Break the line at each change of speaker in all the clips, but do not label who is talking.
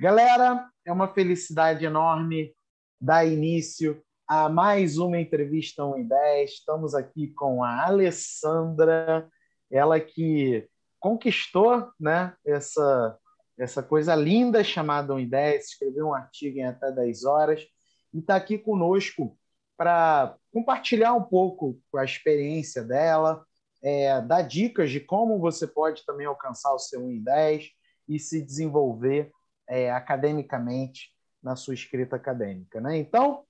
Galera, é uma felicidade enorme dar início a mais uma entrevista 1 em 10. Estamos aqui com a Alessandra, ela que conquistou né, essa, essa coisa linda chamada 1 em 10, escreveu um artigo em até 10 horas e está aqui conosco para compartilhar um pouco a experiência dela, é, dar dicas de como você pode também alcançar o seu 1 em 10 e se desenvolver é, academicamente na sua escrita acadêmica. Né? Então,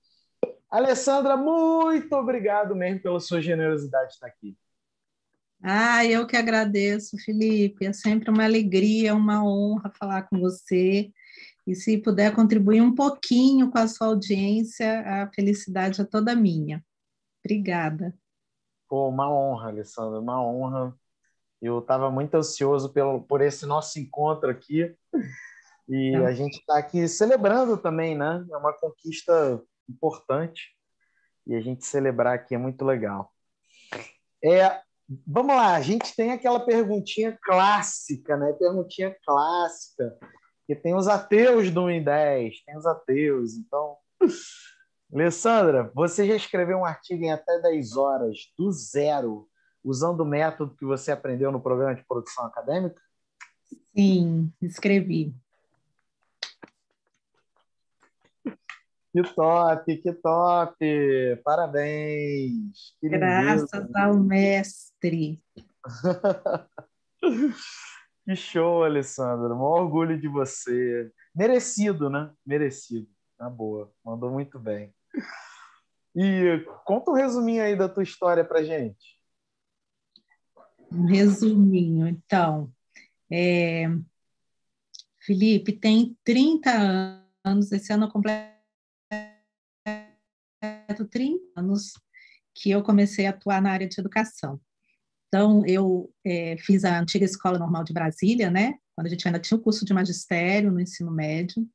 Alessandra, muito obrigado mesmo pela sua generosidade de estar aqui.
Ah, eu que agradeço, Felipe. É sempre uma alegria, uma honra falar com você. E se puder contribuir um pouquinho com a sua audiência, a felicidade é toda minha. Obrigada.
Pô, uma honra, Alessandra, uma honra. Eu estava muito ansioso pelo, por esse nosso encontro aqui. E a gente está aqui celebrando também, né? É uma conquista importante. E a gente celebrar aqui é muito legal. É, vamos lá, a gente tem aquela perguntinha clássica, né? Perguntinha clássica que tem os ateus do 1 em 10, tem os ateus. Então, Alessandra, você já escreveu um artigo em até 10 horas, do zero, usando o método que você aprendeu no programa de produção acadêmica?
Sim, escrevi.
Que top, que top! Parabéns!
Que Graças ao mestre.
Que show, Alessandra. Um orgulho de você. Merecido, né? Merecido. Na boa. Mandou muito bem. E conta um resuminho aí da tua história pra gente.
Um resuminho, então. É... Felipe tem 30 anos, esse ano eu completo 30 anos que eu comecei a atuar na área de educação. Então, eu é, fiz a antiga Escola Normal de Brasília, né? Quando a gente ainda tinha o curso de magistério no ensino médio.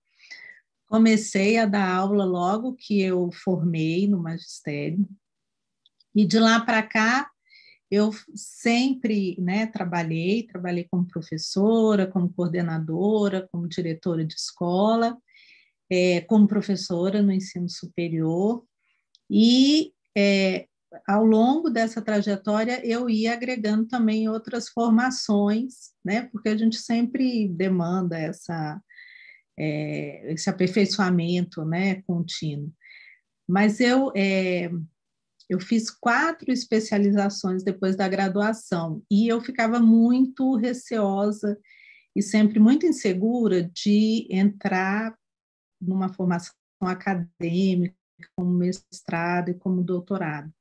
Comecei a dar aula logo que eu formei no magistério. E de lá para cá, eu sempre né, trabalhei, trabalhei como professora, como coordenadora, como diretora de escola, é, como professora no ensino superior. E é, ao longo dessa trajetória eu ia agregando também outras formações, né? Porque a gente sempre demanda essa é, esse aperfeiçoamento, né, contínuo. Mas eu é, eu fiz quatro especializações depois da graduação e eu ficava muito receosa e sempre muito insegura de entrar numa formação acadêmica, como mestrado e como doutorado.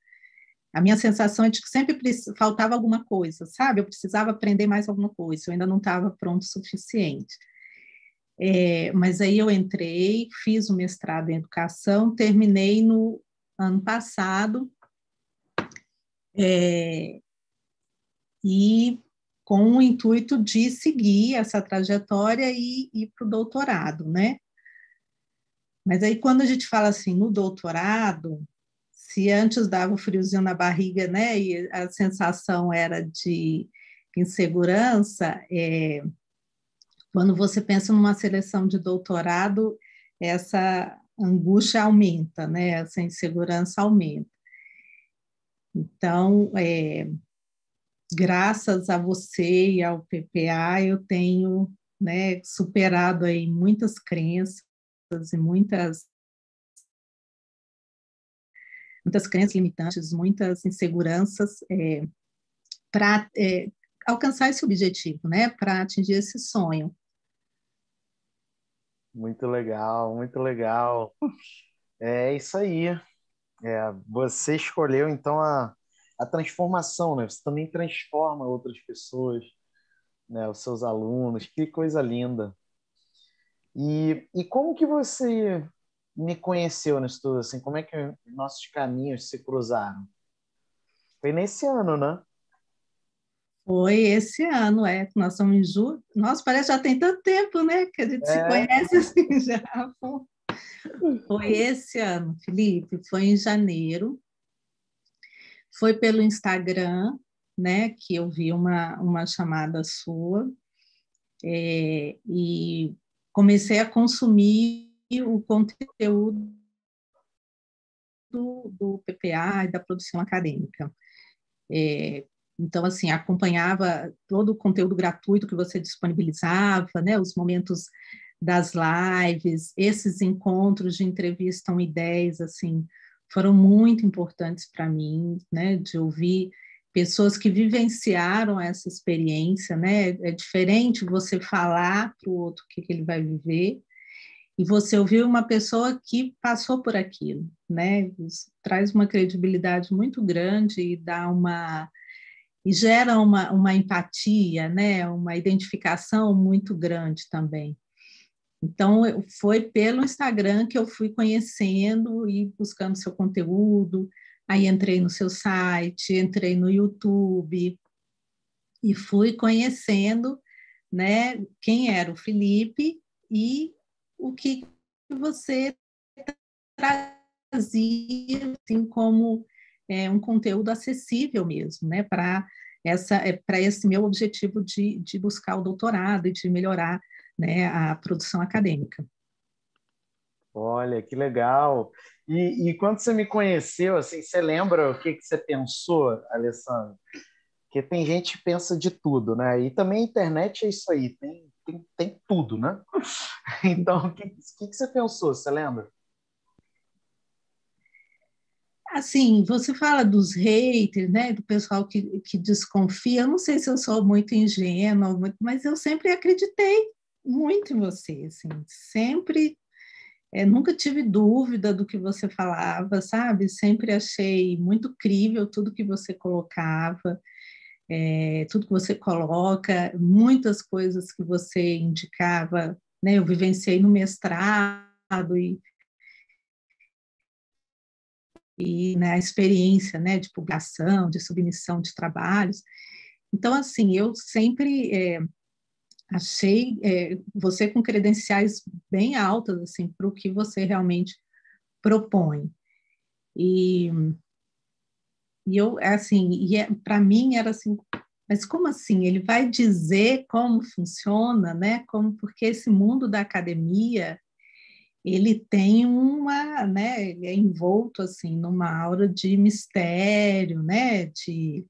A minha sensação é de que sempre faltava alguma coisa, sabe? Eu precisava aprender mais alguma coisa, eu ainda não estava pronto o suficiente. É, mas aí eu entrei, fiz o mestrado em educação, terminei no ano passado, é, e com o intuito de seguir essa trajetória e ir para o doutorado, né? Mas aí, quando a gente fala assim, no doutorado, se antes dava um friozinho na barriga, né, e a sensação era de insegurança, é, quando você pensa numa seleção de doutorado, essa angústia aumenta, né, essa insegurança aumenta. Então, é, graças a você e ao PPA, eu tenho né, superado aí muitas crenças e muitas muitas crenças limitantes, muitas inseguranças é, para é, alcançar esse objetivo, né? Para atingir esse sonho.
Muito legal, muito legal. É isso aí. É, você escolheu então a, a transformação, né? Você também transforma outras pessoas, né? Os seus alunos. Que coisa linda. E, e como que você me conheceu nisso tudo? Assim, como é que nossos caminhos se cruzaram? Foi nesse ano, né?
Foi esse ano, é. Nós somos em julho. Nossa, parece que já tem tanto tempo, né? Que a gente é. se conhece assim já. Foi esse ano, Felipe. Foi em janeiro. Foi pelo Instagram, né? Que eu vi uma, uma chamada sua. É, e comecei a consumir o conteúdo do, do PPA e da produção acadêmica. É, então, assim, acompanhava todo o conteúdo gratuito que você disponibilizava, né, os momentos das lives, esses encontros de entrevista 1 e 10, assim, foram muito importantes para mim, né, de ouvir pessoas que vivenciaram essa experiência, né, é diferente você falar para o outro o que, que ele vai viver e você ouvir uma pessoa que passou por aquilo, né, Isso traz uma credibilidade muito grande e dá uma e gera uma, uma empatia, né, uma identificação muito grande também. Então, foi pelo Instagram que eu fui conhecendo e buscando seu conteúdo. Aí entrei no seu site, entrei no YouTube e fui conhecendo, né, quem era o Felipe e o que você trazia assim como é, um conteúdo acessível mesmo, né, para essa é, para esse meu objetivo de, de buscar o doutorado e de melhorar né, a produção acadêmica.
Olha, que legal. E, e, quando você me conheceu, assim, você lembra o que, que você pensou, Alessandro? Porque tem gente que pensa de tudo, né? E também a internet é isso aí, tem, tem, tem tudo, né? Então, o que, que, que você pensou, você lembra?
Assim, você fala dos haters, né, do pessoal que, que desconfia. Eu não sei se eu sou muito ingênua, mas eu sempre acreditei muito em você, assim, sempre, é, nunca tive dúvida do que você falava, sabe? Sempre achei muito crível tudo que você colocava, é, tudo que você coloca, muitas coisas que você indicava, né? Eu vivenciei no mestrado e e né, a experiência né, de publicação, de submissão de trabalhos. Então, assim, eu sempre é, achei é, você com credenciais bem altas assim para o que você realmente propõe. E, e eu assim e é, para mim era assim mas como assim? Ele vai dizer como funciona né? Como porque esse mundo da academia ele tem uma né? Ele é envolto assim numa aura de mistério né? De,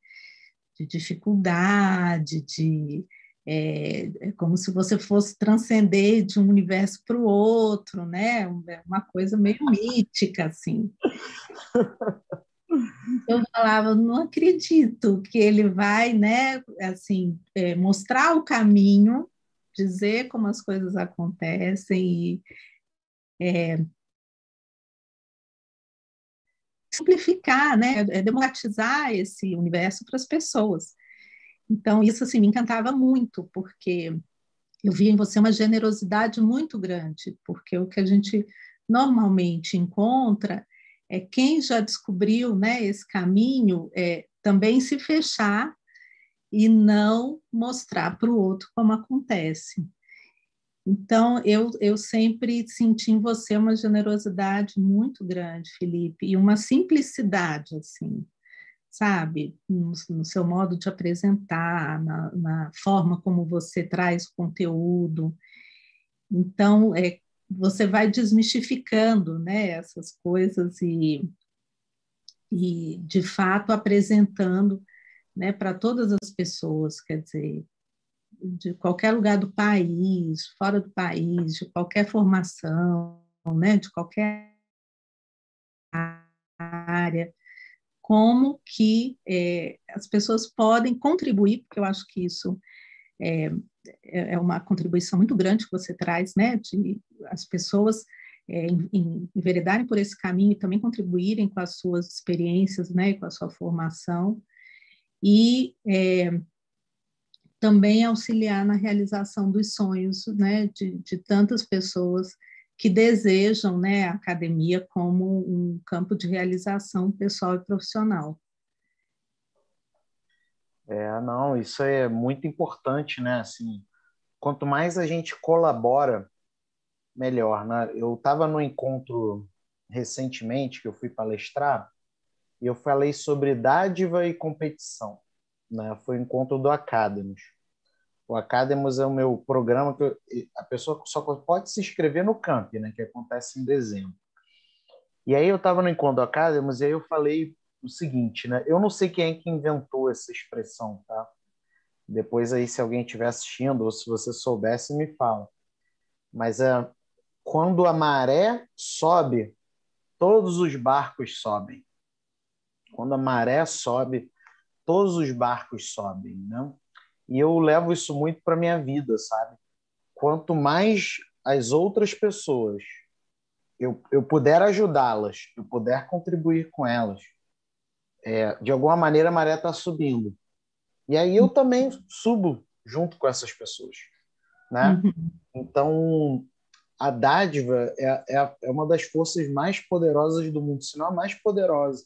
de dificuldade de é, é, como se você fosse transcender de um universo para o outro, né? É uma coisa meio mítica, assim. Eu falava, não acredito que ele vai, né, assim, é, mostrar o caminho, dizer como as coisas acontecem e é, simplificar, né, é, democratizar esse universo para as pessoas. Então, isso assim, me encantava muito, porque eu via em você uma generosidade muito grande, porque o que a gente normalmente encontra é quem já descobriu né, esse caminho é, também se fechar e não mostrar para o outro como acontece. Então, eu, eu sempre senti em você uma generosidade muito grande, Felipe, e uma simplicidade, assim, sabe? No, no, seu modo de apresentar, na, na, forma como você traz o conteúdo. Então, é, você vai desmistificando né, essas coisas e, e, de fato, apresentando né, para todas as pessoas, quer dizer, de qualquer lugar do país, fora do país, de qualquer formação, né, de qualquer área como que é, as pessoas podem contribuir, porque eu acho que isso é, é, é uma contribuição muito grande que você traz, né, de as pessoas é, em, em, enveredarem por esse caminho e também contribuírem com as suas experiências, né, com a sua formação, e é, também auxiliar na realização dos sonhos, né, de, de tantas pessoas que desejam né, a academia como um campo de realização pessoal e profissional.
É, não, isso é muito importante, né? Assim, quanto mais a gente colabora, melhor. Né? Eu estava no encontro recentemente que eu fui palestrar e eu falei sobre dádiva e competição. Né? Foi o encontro do Academies. O Academos é o meu programa que eu, a pessoa só pode se inscrever no camp, né, que acontece em dezembro. E aí eu estava no encontro do Academos e aí eu falei o seguinte, né? Eu não sei quem é que inventou essa expressão, tá? Depois aí, se alguém estiver assistindo ou se você soubesse, me fala. Mas é quando a maré sobe, todos os barcos sobem. Quando a maré sobe, todos os barcos sobem, né? E eu levo isso muito para minha vida, sabe? Quanto mais as outras pessoas eu, eu puder ajudá-las, eu puder contribuir com elas, é, de alguma maneira a maré está subindo. E aí eu também subo junto com essas pessoas, né? Uhum. Então a dádiva é, é, é, uma das forças mais poderosas do mundo, se não a mais poderosa.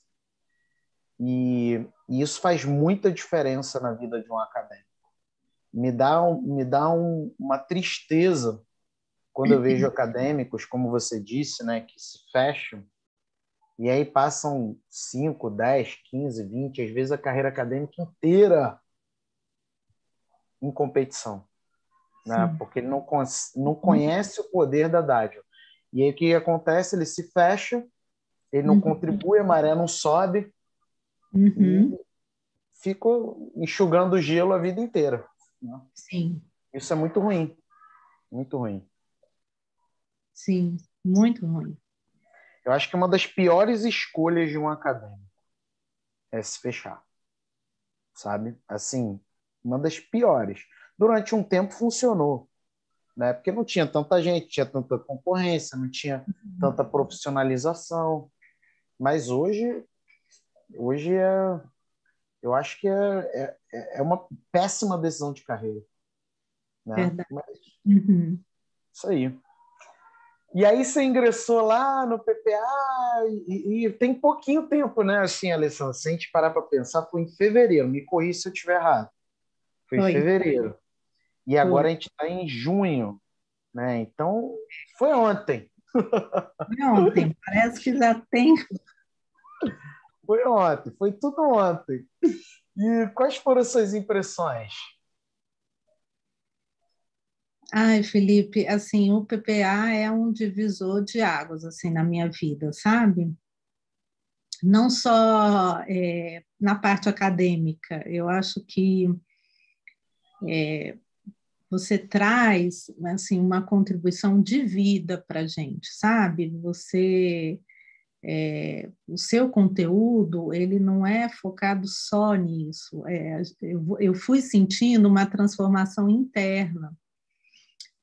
E, e isso faz muita diferença na vida de um acadêmico. Me dá, um, me dá um, uma tristeza quando eu vejo acadêmicos, como você disse, né, que se fecham e aí passam 5, 10, 15, 20, às vezes a carreira acadêmica inteira em competição, né? porque ele não, não conhece o poder da dádiva. E aí o que acontece? Ele se fecha, ele não uhum. contribui, a maré não sobe, uhum. e fica enxugando gelo a vida inteira. Né?
Sim.
Isso é muito ruim, muito ruim.
Sim, muito ruim.
Eu acho que uma das piores escolhas de um acadêmico é se fechar. Sabe? Assim, uma das piores. Durante um tempo funcionou, né? Porque não tinha tanta gente, tinha tanta concorrência, não tinha tanta profissionalização. Mas hoje, hoje é, eu acho que é, é, é uma péssima decisão de carreira. Né?
Verdade. Mas, uhum.
Isso aí. E aí você ingressou lá no PPA e, e, tem pouquinho tempo, né? Assim, Alessandra, se a gente parar para pensar, foi em fevereiro. Me corri se eu estiver errado. Foi, foi, em fevereiro. E agora foi. a gente está em junho, né? Então, foi ontem.
Foi ontem. Parece que já tem.
Foi ontem. Foi tudo ontem. E quais foram as suas impressões?
Ai, Felipe, assim, o PPA é um divisor de águas, assim, na minha vida, sabe? Não só é, na parte acadêmica, eu acho que é, você traz, assim, uma contribuição de vida para a gente, sabe? Você... É, o seu conteúdo ele não é focado só nisso. É, eu, eu fui sentindo uma transformação interna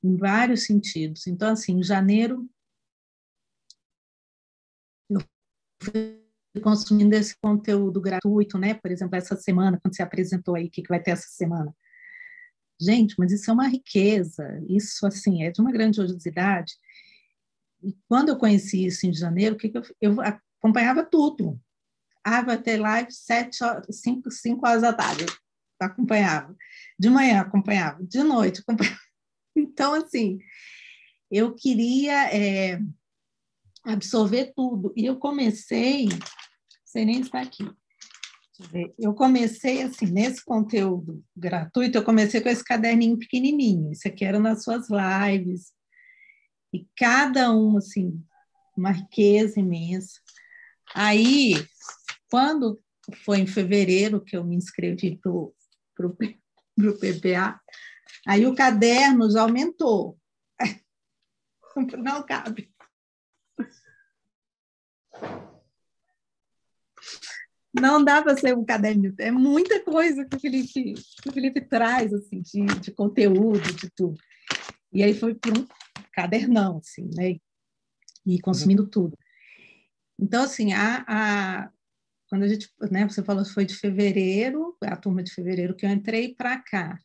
em vários sentidos. Então, assim, em janeiro, eu fui consumindo esse conteúdo gratuito, né? Por exemplo, essa semana, quando você apresentou aí o que, que vai ter essa semana. Gente, mas isso é uma riqueza, isso, assim, é de uma grandiosidade. E quando eu conheci isso em janeiro, que, que eu, eu acompanhava tudo. Ah, vai ter live sete horas, cinco, cinco horas da tarde. acompanhava. De manhã acompanhava, de noite acompanhava. Então, assim, eu queria é, absorver tudo. E eu comecei, não sei nem estar aqui. Eu comecei assim, nesse conteúdo gratuito, eu comecei com esse caderninho pequenininho. Isso aqui era nas suas lives. E cada um, assim, uma riqueza imensa. Aí, quando foi em fevereiro que eu me inscrevi para o PPA, Aí o caderno já aumentou. Não cabe. Não dá para ser um caderno, é muita coisa que o Felipe, que o Felipe traz, assim, de, de conteúdo, de tudo. E aí foi para um cadernão, assim, né? E consumindo uhum. tudo. Então, assim, a, a, quando a gente, né, você falou que foi de fevereiro, a turma de fevereiro que eu entrei para cá.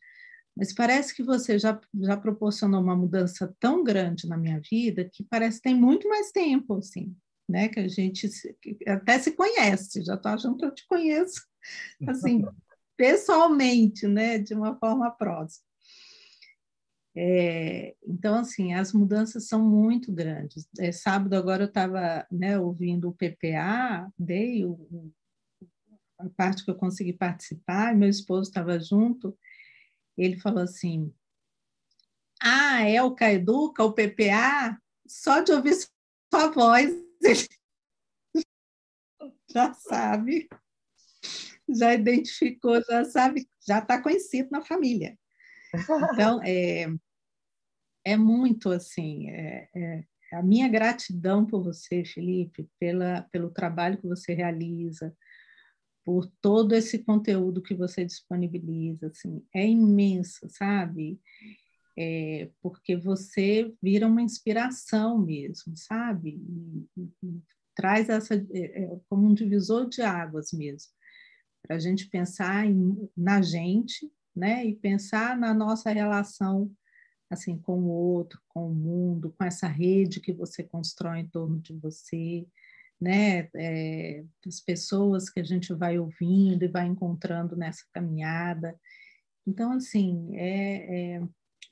Mas parece que você já, já proporcionou uma mudança tão grande na minha vida que parece que tem muito mais tempo, assim, né? Que a gente se, até se conhece, já estou achando que eu te conheço, assim, pessoalmente, né? De uma forma próxima. É, então, assim, as mudanças são muito grandes. É, sábado agora eu estava né, ouvindo o PPA, dei o, a parte que eu consegui participar, meu esposo estava junto, ele falou assim: Ah, é o Caeduca, o PPA? Só de ouvir sua voz, ele já sabe, já identificou, já sabe, já está conhecido na família. Então, é, é muito assim, é, é, a minha gratidão por você, Felipe, pela, pelo trabalho que você realiza, por todo esse conteúdo que você disponibiliza, assim, é imenso, sabe? É, porque você vira uma inspiração mesmo, sabe? E, e, traz essa é, é, como um divisor de águas mesmo, para a gente pensar em, na gente, né? E pensar na nossa relação assim com o outro, com o mundo, com essa rede que você constrói em torno de você, né? É, as pessoas que a gente vai ouvindo e vai encontrando nessa caminhada. Então, assim, é, é,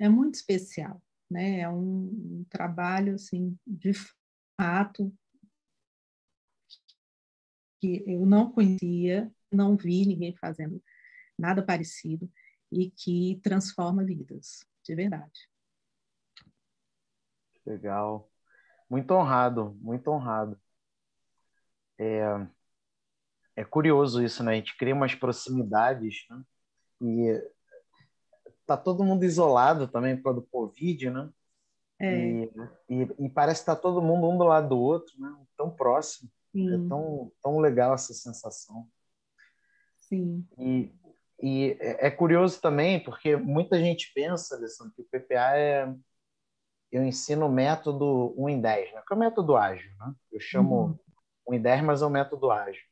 é muito especial, né? É um, um trabalho, assim, de fato, que eu não conhecia, não vi ninguém fazendo nada parecido e que transforma vidas de verdade.
Legal. Muito honrado, muito honrado. É, é curioso isso, né? A gente cria umas proximidades, né? E tá todo mundo isolado também por causa do Covid, né? É. E, e, e, parece que tá todo mundo um do lado do outro, né? Tão próximo. É Sim. É tão, tão legal essa sensação.
Sim.
E, e é, é curioso também, porque muita gente pensa, Alessandro, que o PPA é. Eu ensino o método 1 em 10, né? que é o método ágil. Né? Eu chamo uhum. 1 em 10, mas é o método ágil.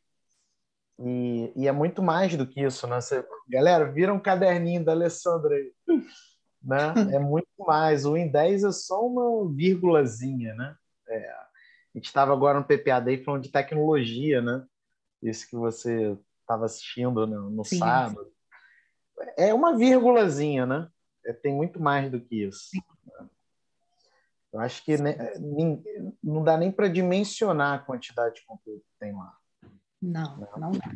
E, e, é muito mais do que isso. Né? Você, galera, vira um caderninho da Alessandra aí. Né? É muito mais. O em 10 é só uma vírgulazinha. Né? É, a gente estava agora no PPA Day falando de tecnologia, né? Isso que você estava assistindo no, no sábado é uma vírgulazinha, né? É, tem muito mais do que isso. Eu acho que não dá nem para dimensionar a quantidade de conteúdo que tem lá.
Não, não, não dá.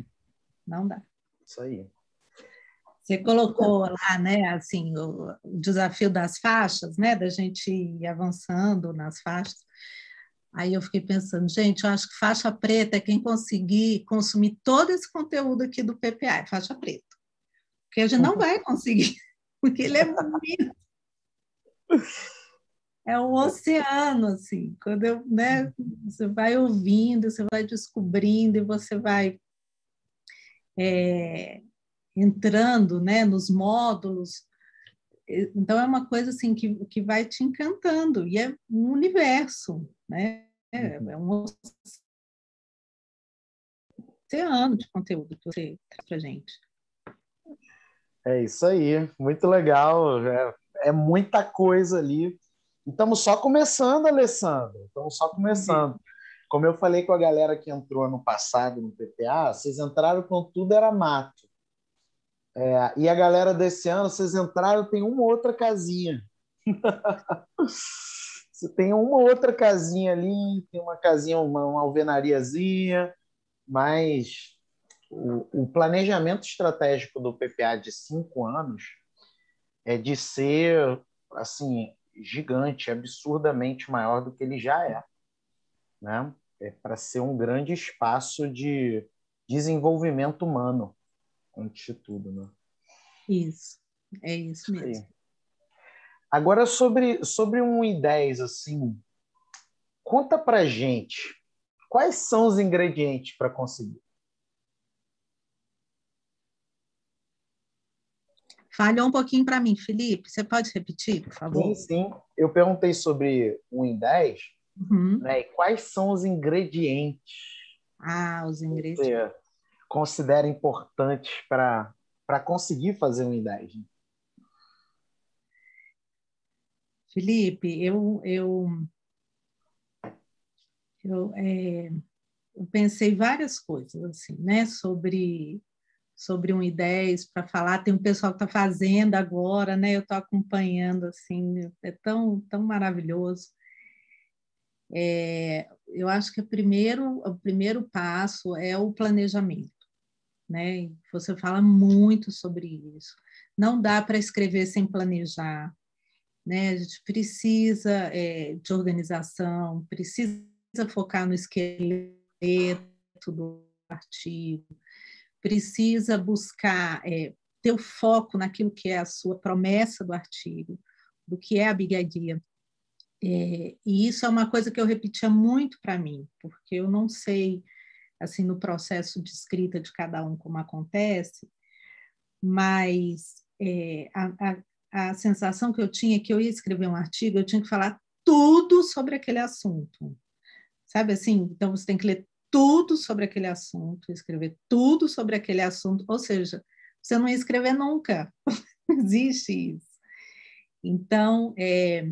Não dá.
Isso aí.
Você colocou lá, né, assim, o, o desafio das faixas, né, da gente ir avançando nas faixas. Aí eu fiquei pensando, gente, eu acho que faixa preta é quem conseguir consumir todo esse conteúdo aqui do PPA, é faixa preta porque a gente não vai conseguir, porque ele é muito. É um oceano, assim. Quando eu, né, você vai ouvindo, você vai descobrindo e você vai é, entrando né, nos módulos. Então, é uma coisa assim que, que vai te encantando, e é um universo, né? É, é um oceano de conteúdo que você traz para gente.
É isso aí, muito legal. É, é muita coisa ali. estamos só começando, Alessandro. Estamos só começando. Como eu falei com a galera que entrou ano passado no PPA, vocês entraram com tudo era mato. É, e a galera desse ano, vocês entraram, tem uma outra casinha. Você tem uma outra casinha ali, tem uma casinha, uma, uma alvenariazinha, mas o, o planejamento estratégico do PPA de cinco anos é de ser assim gigante, absurdamente maior do que ele já é, né? É para ser um grande espaço de desenvolvimento humano, antes de tudo, né?
Isso, é isso mesmo. Sim.
Agora sobre sobre um I10 assim, conta para gente quais são os ingredientes para conseguir.
Falhou um pouquinho para mim, Felipe. Você pode repetir, por favor?
Sim, sim. Eu perguntei sobre o em 10, uhum. né? E quais são os ingredientes?
Ah, os ingredientes. Que você
considera importantes para conseguir fazer um em 10? Né?
Felipe, eu, eu, eu, é, eu pensei várias coisas assim, né, sobre sobre um ideias para falar. Tem um pessoal que está fazendo agora, né? Eu estou acompanhando, assim, é tão, tão maravilhoso. É, eu acho que o primeiro, o primeiro passo é o planejamento, né? Você fala muito sobre isso. não dá para escrever sem planejar, né? A gente precisa é, de organização, precisa focar no esqueleto do artigo, precisa buscar é, ter o foco naquilo que é a sua promessa do artigo, do que é a Big Idea. É, e isso é uma coisa que eu repetia muito para mim, porque eu não sei, assim, no processo de escrita de cada um como acontece, mas é, a, a, a sensação que eu tinha é que eu ia escrever um artigo, eu tinha que falar tudo sobre aquele assunto. Sabe assim? Então, você tem que ler tudo sobre aquele assunto, escrever tudo sobre aquele assunto, ou seja, você não ia escrever nunca. Existe isso. Então, é,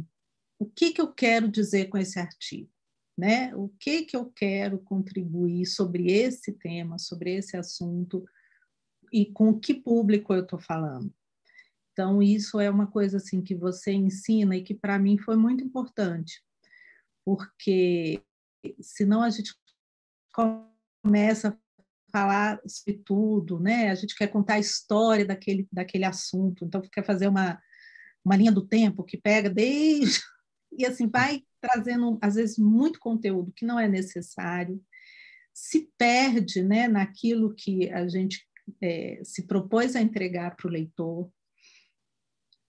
o que, que eu quero dizer com esse artigo? Né? O que, que eu quero contribuir sobre esse tema, sobre esse assunto e com que público eu estou falando? Então, isso é uma coisa assim que você ensina e que para mim foi muito importante, porque senão a gente começa a falar sobre tudo, né? A gente quer contar a história daquele, daquele assunto, então quer fazer uma, uma linha do tempo que pega desde e assim vai trazendo às vezes muito conteúdo que não é necessário, se perde, né, naquilo que a gente é, se propôs a entregar para o leitor.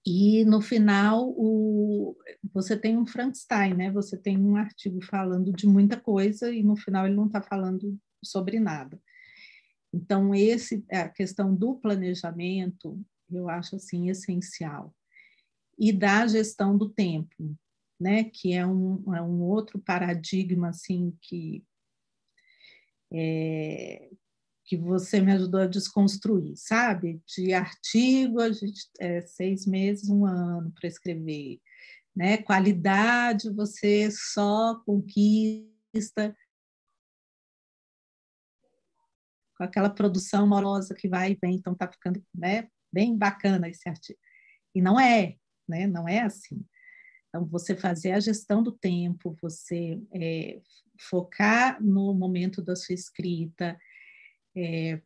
E no final o, você tem um Frankenstein, né? Você tem um artigo falando de muita coisa e no final ele não está falando sobre nada. Então esse a questão do planejamento eu acho assim essencial e da gestão do tempo, né? Que é um, é um outro paradigma assim que é, que você me ajudou a desconstruir, sabe? De artigo, a gente é, seis meses, um ano para escrever, né? Qualidade, você só conquista com aquela produção morosa que vai e vem, então tá ficando, né? Bem bacana esse artigo. E não é, né? Não é assim. Então, você fazer a gestão do tempo, você é, focar no momento da sua escrita, é,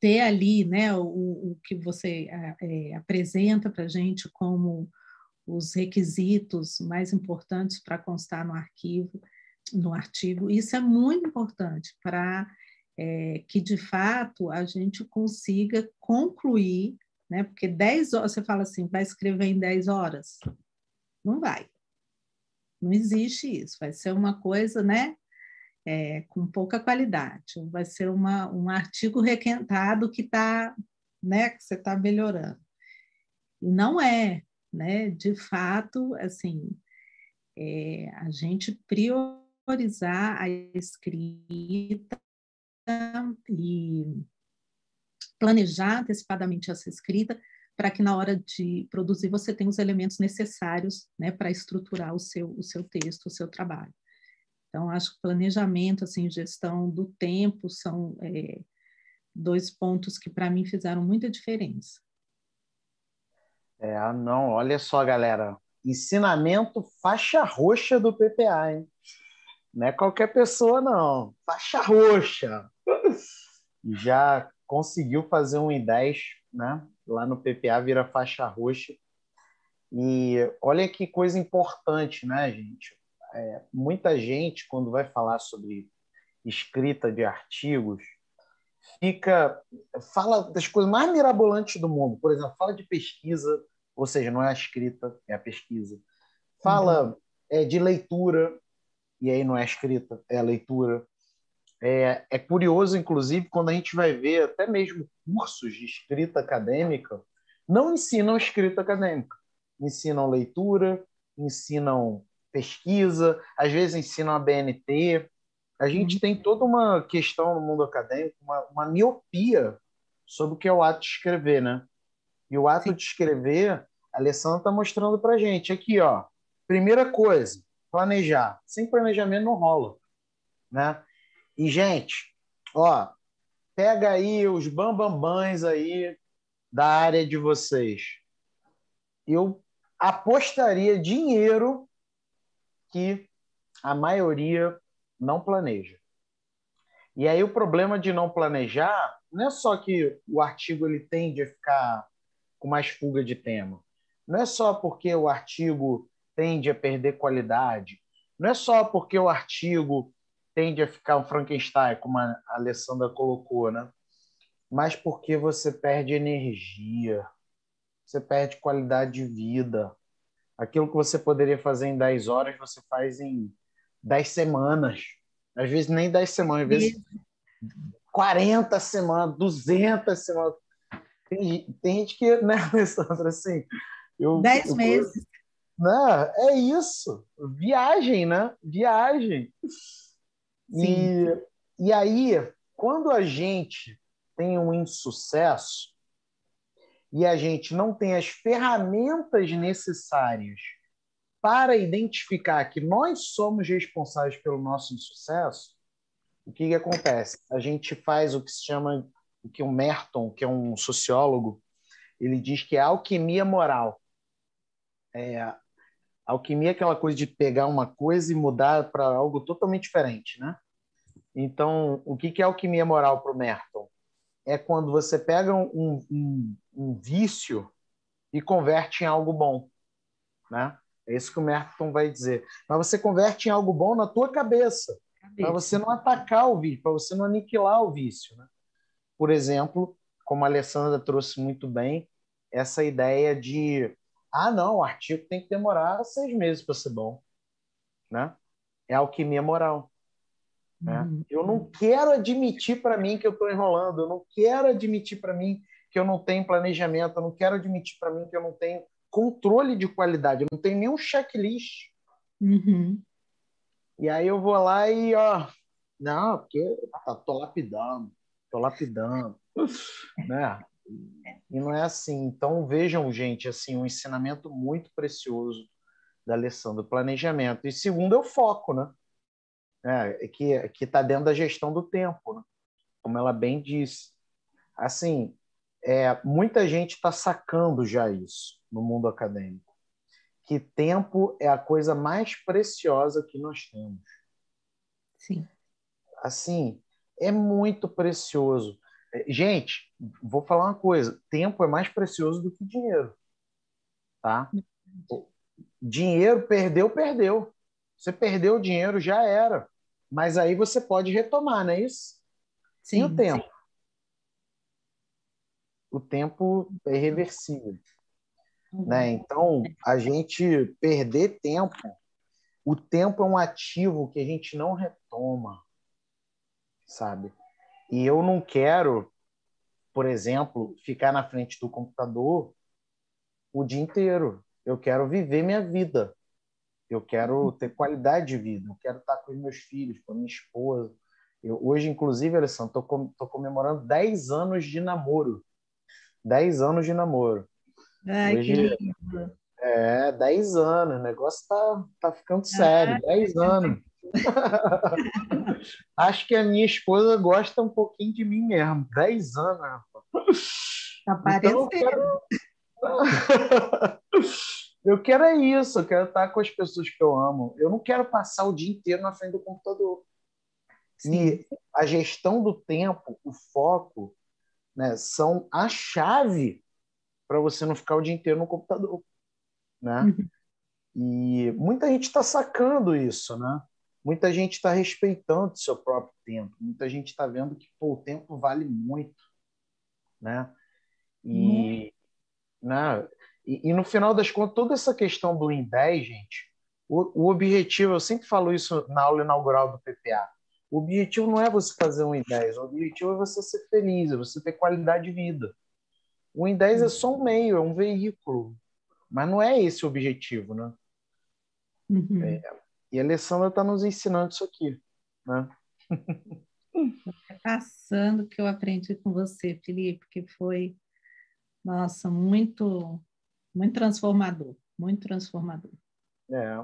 ter ali né, o, o que você é, apresenta para a gente como os requisitos mais importantes para constar no arquivo, no artigo. Isso é muito importante para é, que, de fato, a gente consiga concluir, né? Porque 10 horas, você fala assim, vai escrever em 10 horas? Não vai. Não existe isso. Vai ser uma coisa, né? É, com pouca qualidade. Vai ser uma, um artigo requentado que está, né, que você está melhorando. E não é, né? De fato, assim, é, a gente priorizar a escrita e planejar antecipadamente essa escrita para que na hora de produzir você tenha os elementos necessários né, para estruturar o seu, o seu texto, o seu trabalho. Então, acho que planejamento, assim, gestão do tempo são é, dois pontos que para mim fizeram muita diferença.
É, não, olha só, galera. Ensinamento faixa roxa do PPA, hein? Não é qualquer pessoa, não. Faixa roxa. Já conseguiu fazer um em 10, né? Lá no PPA vira faixa roxa. E olha que coisa importante, né, gente? É, muita gente, quando vai falar sobre escrita de artigos, fica fala das coisas mais mirabolantes do mundo. Por exemplo, fala de pesquisa, ou seja, não é a escrita, é a pesquisa. Fala uhum. é, de leitura, e aí não é a escrita, é a leitura. É, é curioso, inclusive, quando a gente vai ver até mesmo cursos de escrita acadêmica, não ensinam escrita acadêmica, ensinam leitura, ensinam pesquisa, às vezes ensinam a BNT. A gente uhum. tem toda uma questão no mundo acadêmico, uma, uma miopia sobre o que é o ato de escrever, né? E o ato Sim. de escrever, a Alessandra está mostrando para gente aqui, ó. Primeira coisa, planejar. Sem planejamento não rola, né? E gente, ó, pega aí os bambambãs aí da área de vocês. Eu apostaria dinheiro que a maioria não planeja. E aí o problema de não planejar não é só que o artigo ele tende a ficar com mais fuga de tema. Não é só porque o artigo tende a perder qualidade, não é só porque o artigo tende a ficar um Frankenstein, como a Alessandra colocou, né? mas porque você perde energia, você perde qualidade de vida. Aquilo que você poderia fazer em 10 horas, você faz em 10 semanas. Às vezes nem 10 semanas, às vezes 40 semanas, 200 semanas. Tem, tem gente que, né, Alessandra, assim...
Eu, 10 eu, meses.
Não, é isso. Viagem, né? Viagem. E, e aí, quando a gente tem um insucesso e a gente não tem as ferramentas necessárias para identificar que nós somos responsáveis pelo nosso insucesso, o que, que acontece? A gente faz o que se chama, o que o Merton, que é um sociólogo, ele diz que é alquimia moral. É, alquimia é aquela coisa de pegar uma coisa e mudar para algo totalmente diferente, né? Então, o que, que é alquimia moral para o Merton? É quando você pega um, um, um vício e converte em algo bom, né? É isso que o Merton vai dizer. Mas você converte em algo bom na tua cabeça, para você não atacar o vício, para você não aniquilar o vício. Né? Por exemplo, como a Alessandra trouxe muito bem, essa ideia de ah, não, o artigo tem que demorar seis meses para ser bom. Né? É alquimia moral. Né? Uhum. Eu não quero admitir para mim que eu estou enrolando, eu não quero admitir para mim que eu não tenho planejamento, eu não quero admitir para mim que eu não tenho controle de qualidade, eu não tenho nenhum checklist.
Uhum.
E aí eu vou lá e, ó, não, porque tá, tô lapidando, tô lapidando, né? E não é assim. Então vejam, gente, assim, um ensinamento muito precioso da Alessandra, planejamento. E segundo é o foco, né? É, que que está dentro da gestão do tempo, né? como ela bem disse. Assim, é, muita gente está sacando já isso no mundo acadêmico, que tempo é a coisa mais preciosa que nós temos.
Sim.
Assim, é muito precioso. Gente, vou falar uma coisa: tempo é mais precioso do que dinheiro. Tá? Dinheiro perdeu, perdeu. Você perdeu o dinheiro, já era. Mas aí você pode retomar, não é isso?
Sim.
E o tempo? Sim. O tempo é irreversível. Uhum. Né? Então, a gente perder tempo, o tempo é um ativo que a gente não retoma, sabe? E eu não quero, por exemplo, ficar na frente do computador o dia inteiro. Eu quero viver minha vida. Eu quero ter qualidade de vida. Eu quero estar com os meus filhos, com a minha esposa. Eu, hoje, inclusive, Alessandro, estou comemorando 10 anos de namoro. 10 anos de namoro.
Ai, hoje.
É, 10 anos. O negócio tá, tá ficando sério. 10 anos. Acho que a minha esposa gosta um pouquinho de mim mesmo. Dez anos,
Tá parecendo. Então, eu, quero...
eu quero é isso, eu quero estar com as pessoas que eu amo. Eu não quero passar o dia inteiro na frente do computador. Sim. E a gestão do tempo, o foco, né, são a chave para você não ficar o dia inteiro no computador, né? Uhum. E muita gente está sacando isso, né? muita gente está respeitando o seu próprio tempo, muita gente está vendo que pô, o tempo vale muito, né? E, uhum. né? E, e, no final das contas, toda essa questão do em 10, gente, o, o, objetivo, eu sempre falo isso na aula inaugural do PPA, o objetivo não é você fazer um em 10, o objetivo é você ser feliz, é você ter qualidade de vida. O em 10 é só um meio, é um veículo, mas não é esse o objetivo, né?
Uhum. É,
e a Alessandra está nos ensinando isso aqui. Né?
Passando o que eu aprendi com você, Felipe, que foi, nossa, muito, muito transformador, muito transformador.
É.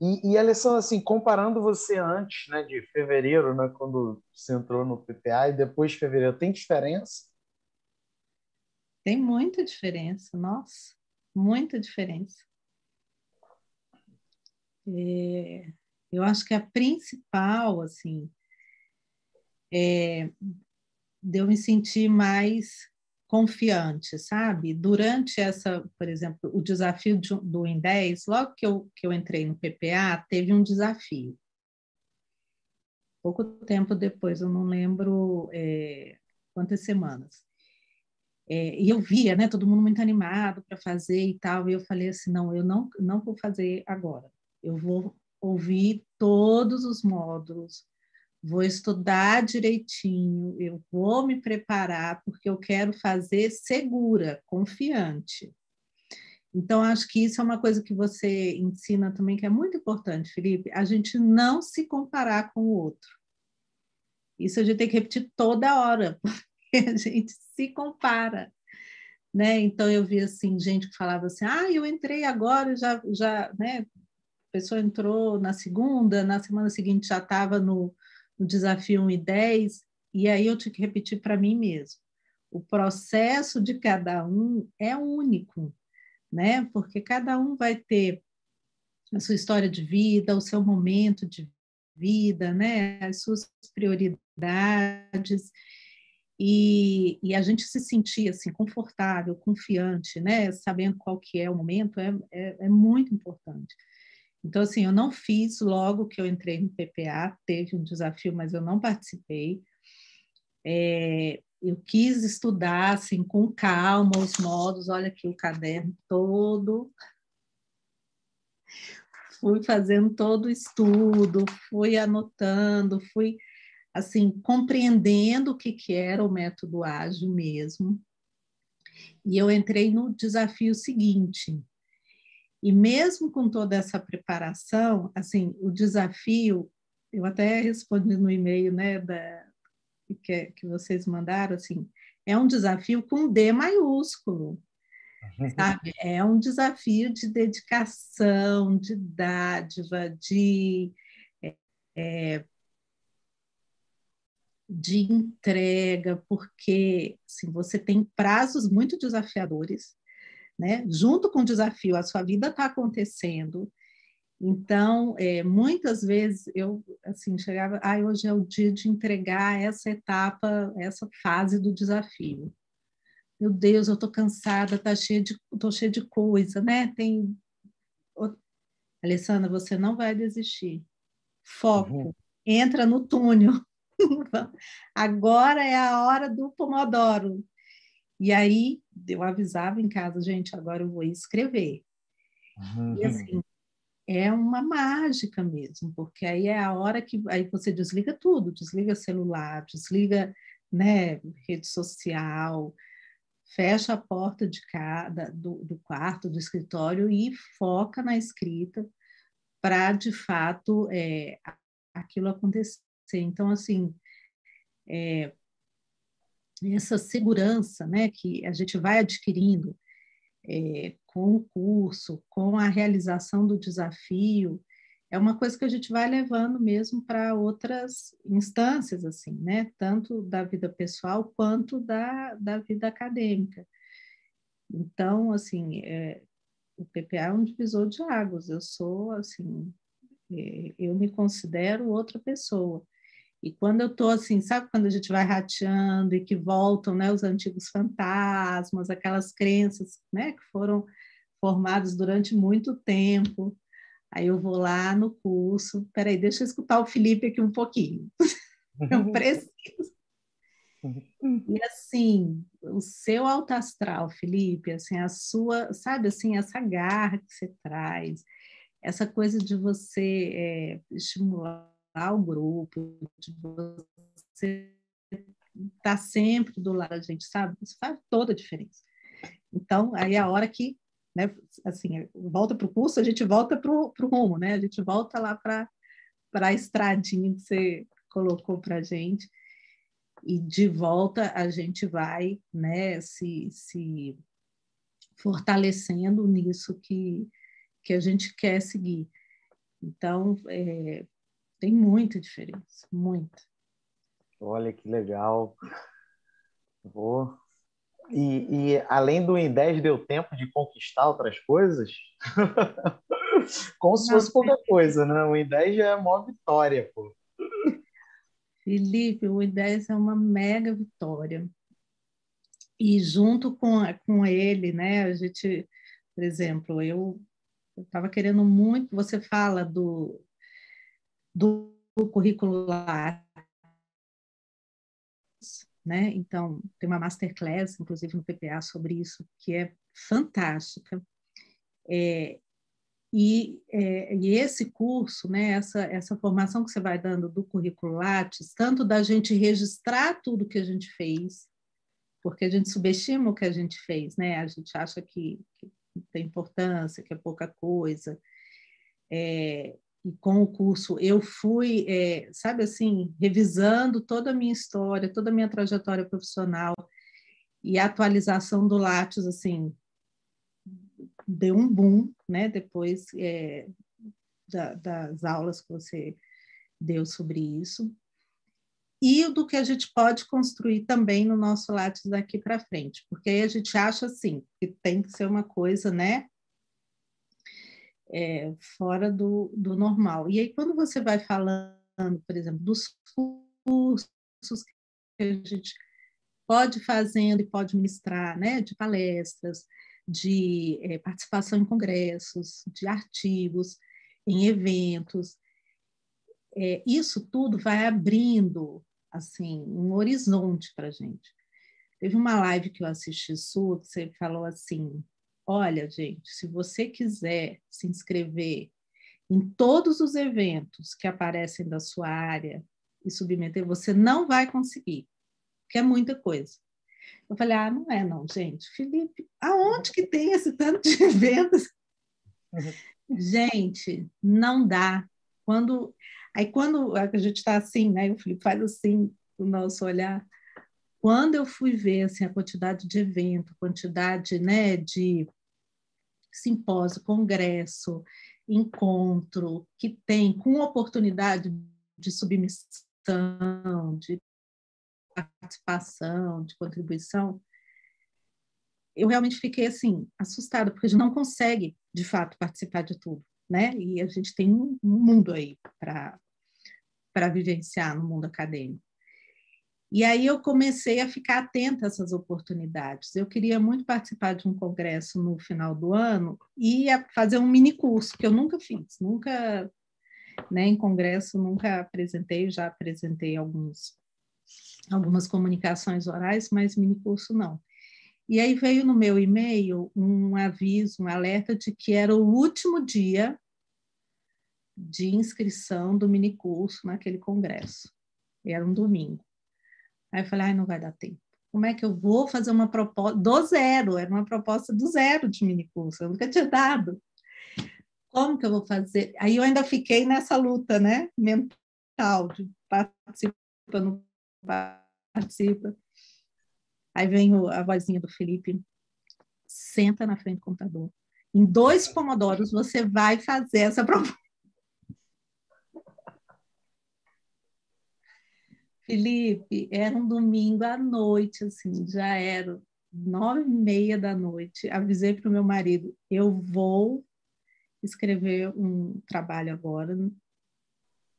E, e Alessandra, assim, comparando você antes, né, de fevereiro, né, quando você entrou no PPA, e depois de fevereiro, tem diferença?
Tem muita diferença, nossa, muita diferença. É, eu acho que a principal, assim, é de eu me sentir mais confiante, sabe? Durante essa, por exemplo, o desafio do em 10, logo que eu, que eu entrei no PPA, teve um desafio. Pouco tempo depois, eu não lembro é, quantas semanas. É, e eu via, né, todo mundo muito animado para fazer e tal, e eu falei assim, não, eu não, não vou fazer agora. Eu vou ouvir todos os módulos, vou estudar direitinho, eu vou me preparar, porque eu quero fazer segura, confiante. Então, acho que isso é uma coisa que você ensina também, que é muito importante, Felipe, a gente não se comparar com o outro. Isso a gente tem que repetir toda hora, porque a gente se compara. Né? Então, eu vi assim, gente que falava assim, ah, eu entrei agora, já, já né? a pessoa entrou na segunda, na semana seguinte já estava no, no desafio 1 e 10, e aí eu tinha que repetir para mim mesmo. O processo de cada um é único, né? Porque cada um vai ter a sua história de vida, o seu momento de vida, né? As suas prioridades. E, e, a gente se sentir assim confortável, confiante, né, sabendo qual que é o momento, é, é, é muito importante. Então, assim, eu não fiz logo que eu entrei no PPA, teve um desafio, mas eu não participei. É, eu quis estudar, assim, com calma os modos, olha aqui o caderno todo. Fui fazendo todo o estudo, fui anotando, fui, assim, compreendendo o que, que era o método ágil mesmo. E eu entrei no desafio seguinte, e mesmo com toda essa preparação, assim, o desafio, eu até respondi no e-mail, né, da, que, que vocês mandaram, assim, é um desafio com D maiúsculo, sabe? É um desafio de dedicação, de dádiva, de é, de entrega, porque assim, você tem prazos muito desafiadores, né? Junto com o desafio, a sua vida está acontecendo. Então, é, muitas vezes eu assim chegava, ah, hoje é o dia de entregar essa etapa, essa fase do desafio. Meu Deus, eu estou cansada, tá cheia de, tô cheia de coisa, né? Tem Alessandra, você não vai desistir. Foco, uhum. entra no túnel. Agora é a hora do Pomodoro. E aí eu avisava em casa, gente, agora eu vou escrever. Uhum. E assim, é uma mágica mesmo, porque aí é a hora que aí você desliga tudo, desliga celular, desliga, né, rede social, fecha a porta de cada do, do quarto, do escritório e foca na escrita para de fato é, aquilo acontecer. Então assim, é, essa segurança né, que a gente vai adquirindo é, com o curso, com a realização do desafio, é uma coisa que a gente vai levando mesmo para outras instâncias, assim, né? Tanto da vida pessoal quanto da, da vida acadêmica. Então, assim, é, o PPA é um divisor de águas. Eu sou, assim, é, eu me considero outra pessoa. E quando eu estou assim, sabe quando a gente vai rateando e que voltam né, os antigos fantasmas, aquelas crenças né, que foram formadas durante muito tempo. Aí eu vou lá no curso. Peraí, deixa eu escutar o Felipe aqui um pouquinho. eu preciso. E assim, o seu alto astral, Felipe, assim, a sua, sabe assim, essa garra que você traz, essa coisa de você é, estimular o grupo, de você estar tá sempre do lado da gente, sabe? Isso faz toda a diferença. Então, aí é a hora que, né, assim, volta para o curso, a gente volta para o rumo, né? A gente volta lá para a estradinha que você colocou para a gente e de volta a gente vai, né, se, se fortalecendo nisso que, que a gente quer seguir. Então, é, tem muita diferença, muita.
Olha que legal. Vou. E, e além do em 10 deu tempo de conquistar outras coisas? Como se fosse pouca coisa, né? O em 10 já é uma vitória, pô.
Felipe, o I10 é uma mega vitória. e junto com, com ele, né, a gente, por exemplo, eu estava querendo muito, você fala do, do currículo lá, né? Então, tem uma masterclass, inclusive no PPA, sobre isso, que é fantástica. É, e, é, e, esse curso, né, essa, essa formação que você vai dando do currículo Lattes, tanto da gente registrar tudo que a gente fez, porque a gente subestima o que a gente fez, né? A gente acha que, que tem importância, que é pouca coisa. É, e com o curso eu fui, é, sabe assim, revisando toda a minha história, toda a minha trajetória profissional e a atualização do Lattes, assim, deu um boom, né? Depois é, da, das aulas que você deu sobre isso e do que a gente pode construir também no nosso Lattes daqui para frente, porque aí a gente acha assim que tem que ser uma coisa, né? É, fora do, do normal. E aí, quando você vai falando, por exemplo, dos cursos que a gente pode fazendo e pode ministrar, né, de palestras, de é, participação em congressos, de artigos, em eventos, é, isso tudo vai abrindo assim, um horizonte para gente. Teve uma live que eu assisti sua que você falou assim: olha, gente, se você quiser se inscrever em todos os eventos que aparecem da sua área e submeter, você não vai conseguir, porque é muita coisa. Eu falei, ah, não é não, gente. Felipe, aonde que tem esse tanto de eventos? gente, não dá. Quando Aí quando a gente está assim, né, o Felipe faz assim o nosso olhar, quando eu fui ver assim a quantidade de evento, quantidade, né, de simpósio, congresso, encontro que tem com oportunidade de submissão, de participação, de contribuição, eu realmente fiquei assim assustada porque a gente não consegue de fato participar de tudo né? E a gente tem um mundo aí para vivenciar no mundo acadêmico. E aí eu comecei a ficar atenta a essas oportunidades. Eu queria muito participar de um congresso no final do ano e fazer um mini curso, que eu nunca fiz, nunca, né, em congresso, nunca apresentei, já apresentei alguns, algumas comunicações orais, mas mini curso não. E aí veio no meu e-mail um aviso, um alerta de que era o último dia de inscrição do minicurso naquele congresso. Era um domingo. Aí eu falei, ai, não vai dar tempo. Como é que eu vou fazer uma proposta do zero? Era uma proposta do zero de minicurso, eu nunca tinha dado. Como que eu vou fazer? Aí eu ainda fiquei nessa luta, né, mental, de participa, não participa. Aí vem a vozinha do Felipe, senta na frente do computador. Em dois pomodoros você vai fazer essa proposta. Felipe, era um domingo à noite, assim, já era nove e meia da noite. Avisei para o meu marido, eu vou escrever um trabalho agora.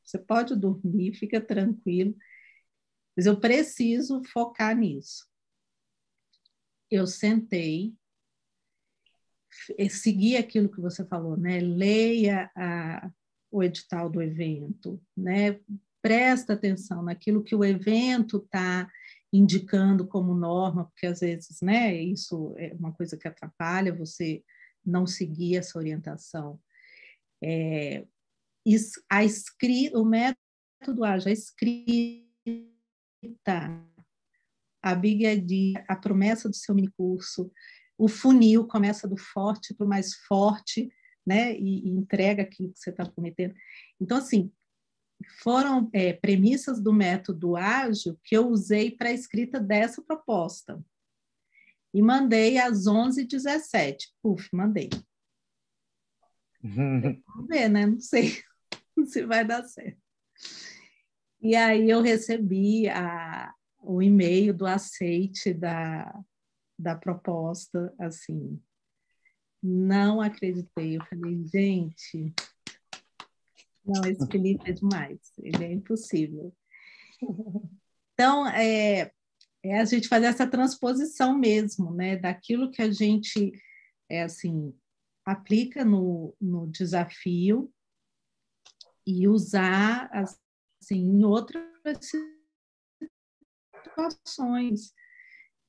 Você pode dormir, fica tranquilo, mas eu preciso focar nisso eu sentei, segui aquilo que você falou, né? Leia a, o edital do evento, né? Presta atenção naquilo que o evento está indicando como norma, porque às vezes, né? Isso é uma coisa que atrapalha você não seguir essa orientação. É, a escrita, o método ágil, a escrita a Big Idea, a promessa do seu minicurso, o funil começa do forte para o mais forte, né? E, e, entrega aquilo que você está prometendo. Então, assim, foram é, premissas do método ágil que eu usei para a escrita dessa proposta. E mandei às 11h17. Puf, mandei. Vamos ver, né? Não sei se vai dar certo. E aí eu recebi a, o e-mail do aceite da, da proposta, assim, não acreditei. Eu falei, gente, não, esse Felipe é demais, ele é impossível. Então, é, é a gente fazer essa transposição mesmo, né, daquilo que a gente é assim aplica no, no desafio e usar assim em outras situações.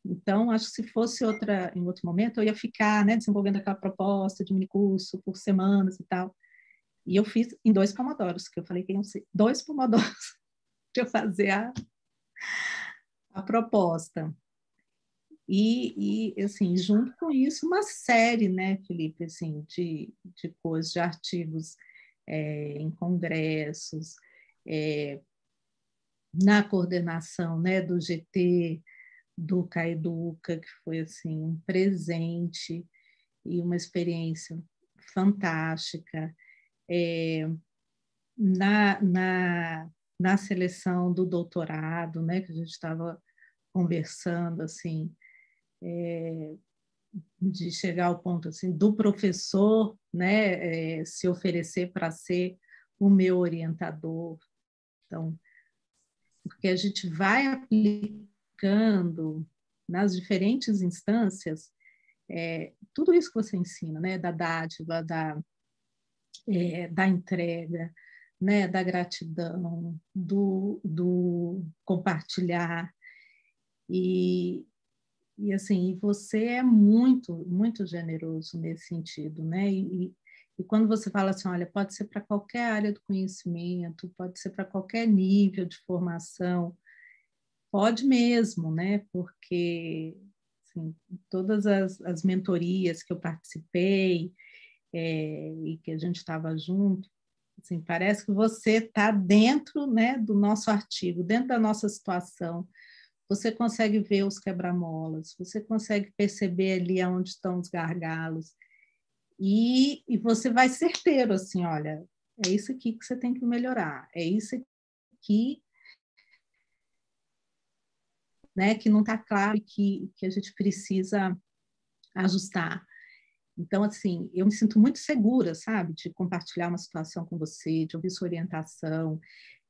Então, acho que se fosse outra em outro momento, eu ia ficar, né, desenvolvendo aquela proposta de minicurso por semanas e tal. E eu fiz em dois pomodoros, que eu falei que iam ser dois pomodoros para eu fazer a, a proposta. E, e, assim, junto com isso, uma série, né, Felipe, assim, de, de coisas, de artigos é, em congressos, é, na coordenação, né, do GT, do Caiduca, que foi, assim, um presente e uma experiência fantástica. É, na, na, na seleção do doutorado, né, que a gente estava conversando, assim, é, de chegar ao ponto assim do professor né é, se oferecer para ser o meu orientador. Então porque a gente vai aplicando nas diferentes instâncias é, tudo isso que você ensina né da dádiva da é, da entrega né da gratidão do, do compartilhar e, e assim, você é muito, muito generoso nesse sentido, né? E, e quando você fala assim, olha, pode ser para qualquer área do conhecimento, pode ser para qualquer nível de formação, pode mesmo, né? Porque assim, todas as, as mentorias que eu participei é, e que a gente estava junto, assim, parece que você está dentro né, do nosso artigo, dentro da nossa situação, você consegue ver os quebra-molas, você consegue perceber ali onde estão os gargalos, e, e você vai certeiro, assim, olha, é isso aqui que você tem que melhorar, é isso aqui né, que não está claro e que, que a gente precisa ajustar. Então, assim, eu me sinto muito segura, sabe, de compartilhar uma situação com você, de ouvir sua orientação,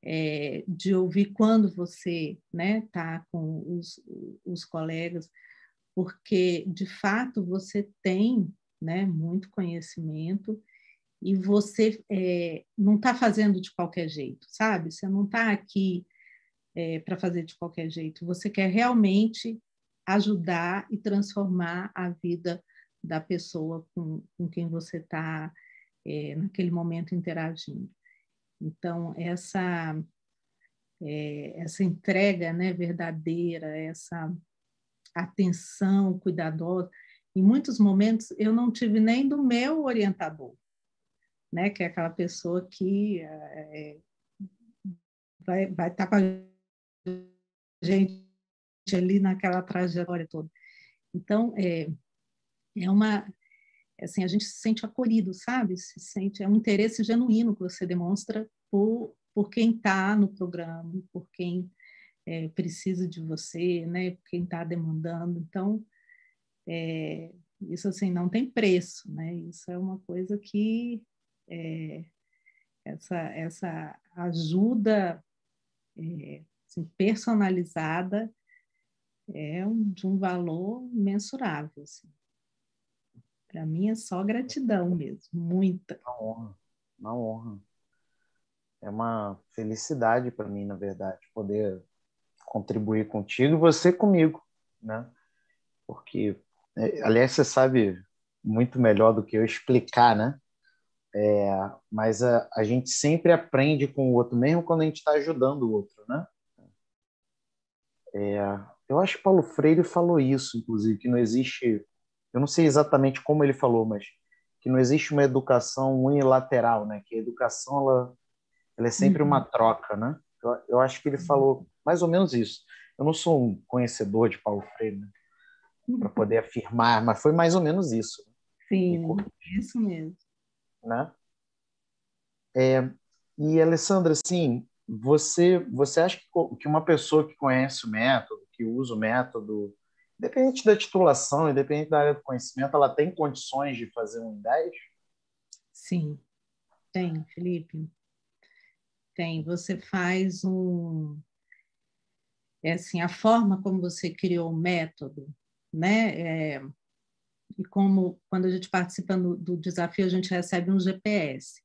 é, de ouvir quando você né, tá com os, os colegas, porque, de fato, você tem né, muito conhecimento e você é, não está fazendo de qualquer jeito, sabe? Você não está aqui é, para fazer de qualquer jeito, você quer realmente ajudar e transformar a vida da pessoa com, com quem você está é, naquele momento interagindo. Então, essa, é, essa entrega né, verdadeira, essa atenção cuidadosa, em muitos momentos eu não tive nem do meu orientador, né, que é aquela pessoa que é, vai, vai estar tá com a gente ali naquela trajetória toda. Então, é, é uma assim, a gente se sente acolhido, sabe? Se sente, é um interesse genuíno que você demonstra por, por quem está no programa, por quem é, precisa de você, né? Por quem está demandando. Então, é, isso assim não tem preço, né? Isso é uma coisa que é, essa essa ajuda é, assim, personalizada é um, de um valor mensurável. Assim. Para mim é só gratidão mesmo, muita.
Uma honra, uma honra. É uma felicidade para mim, na verdade, poder contribuir contigo e você comigo, né? Porque, é, aliás, você sabe muito melhor do que eu explicar, né? É, mas a, a gente sempre aprende com o outro, mesmo quando a gente está ajudando o outro, né? É, eu acho que Paulo Freire falou isso, inclusive, que não existe eu não sei exatamente como ele falou, mas que não existe uma educação unilateral, né? Que a educação ela, ela é sempre uhum. uma troca, né? Eu, eu, acho que ele falou mais ou menos isso. Eu não sou um conhecedor de Paulo Freire, né? para uhum. poder afirmar, mas foi mais ou menos isso.
Sim, isso mesmo.
Né? É, e Alessandra, assim, você você acha que, que uma pessoa que conhece o método, que usa o método, Independente da titulação, independente da área do conhecimento, ela tem condições de fazer um 10?
Sim, tem, Felipe. Tem. Você faz um. é assim a forma como você criou o método, né? É, e como quando a gente participa do, do, desafio a gente recebe um GPS,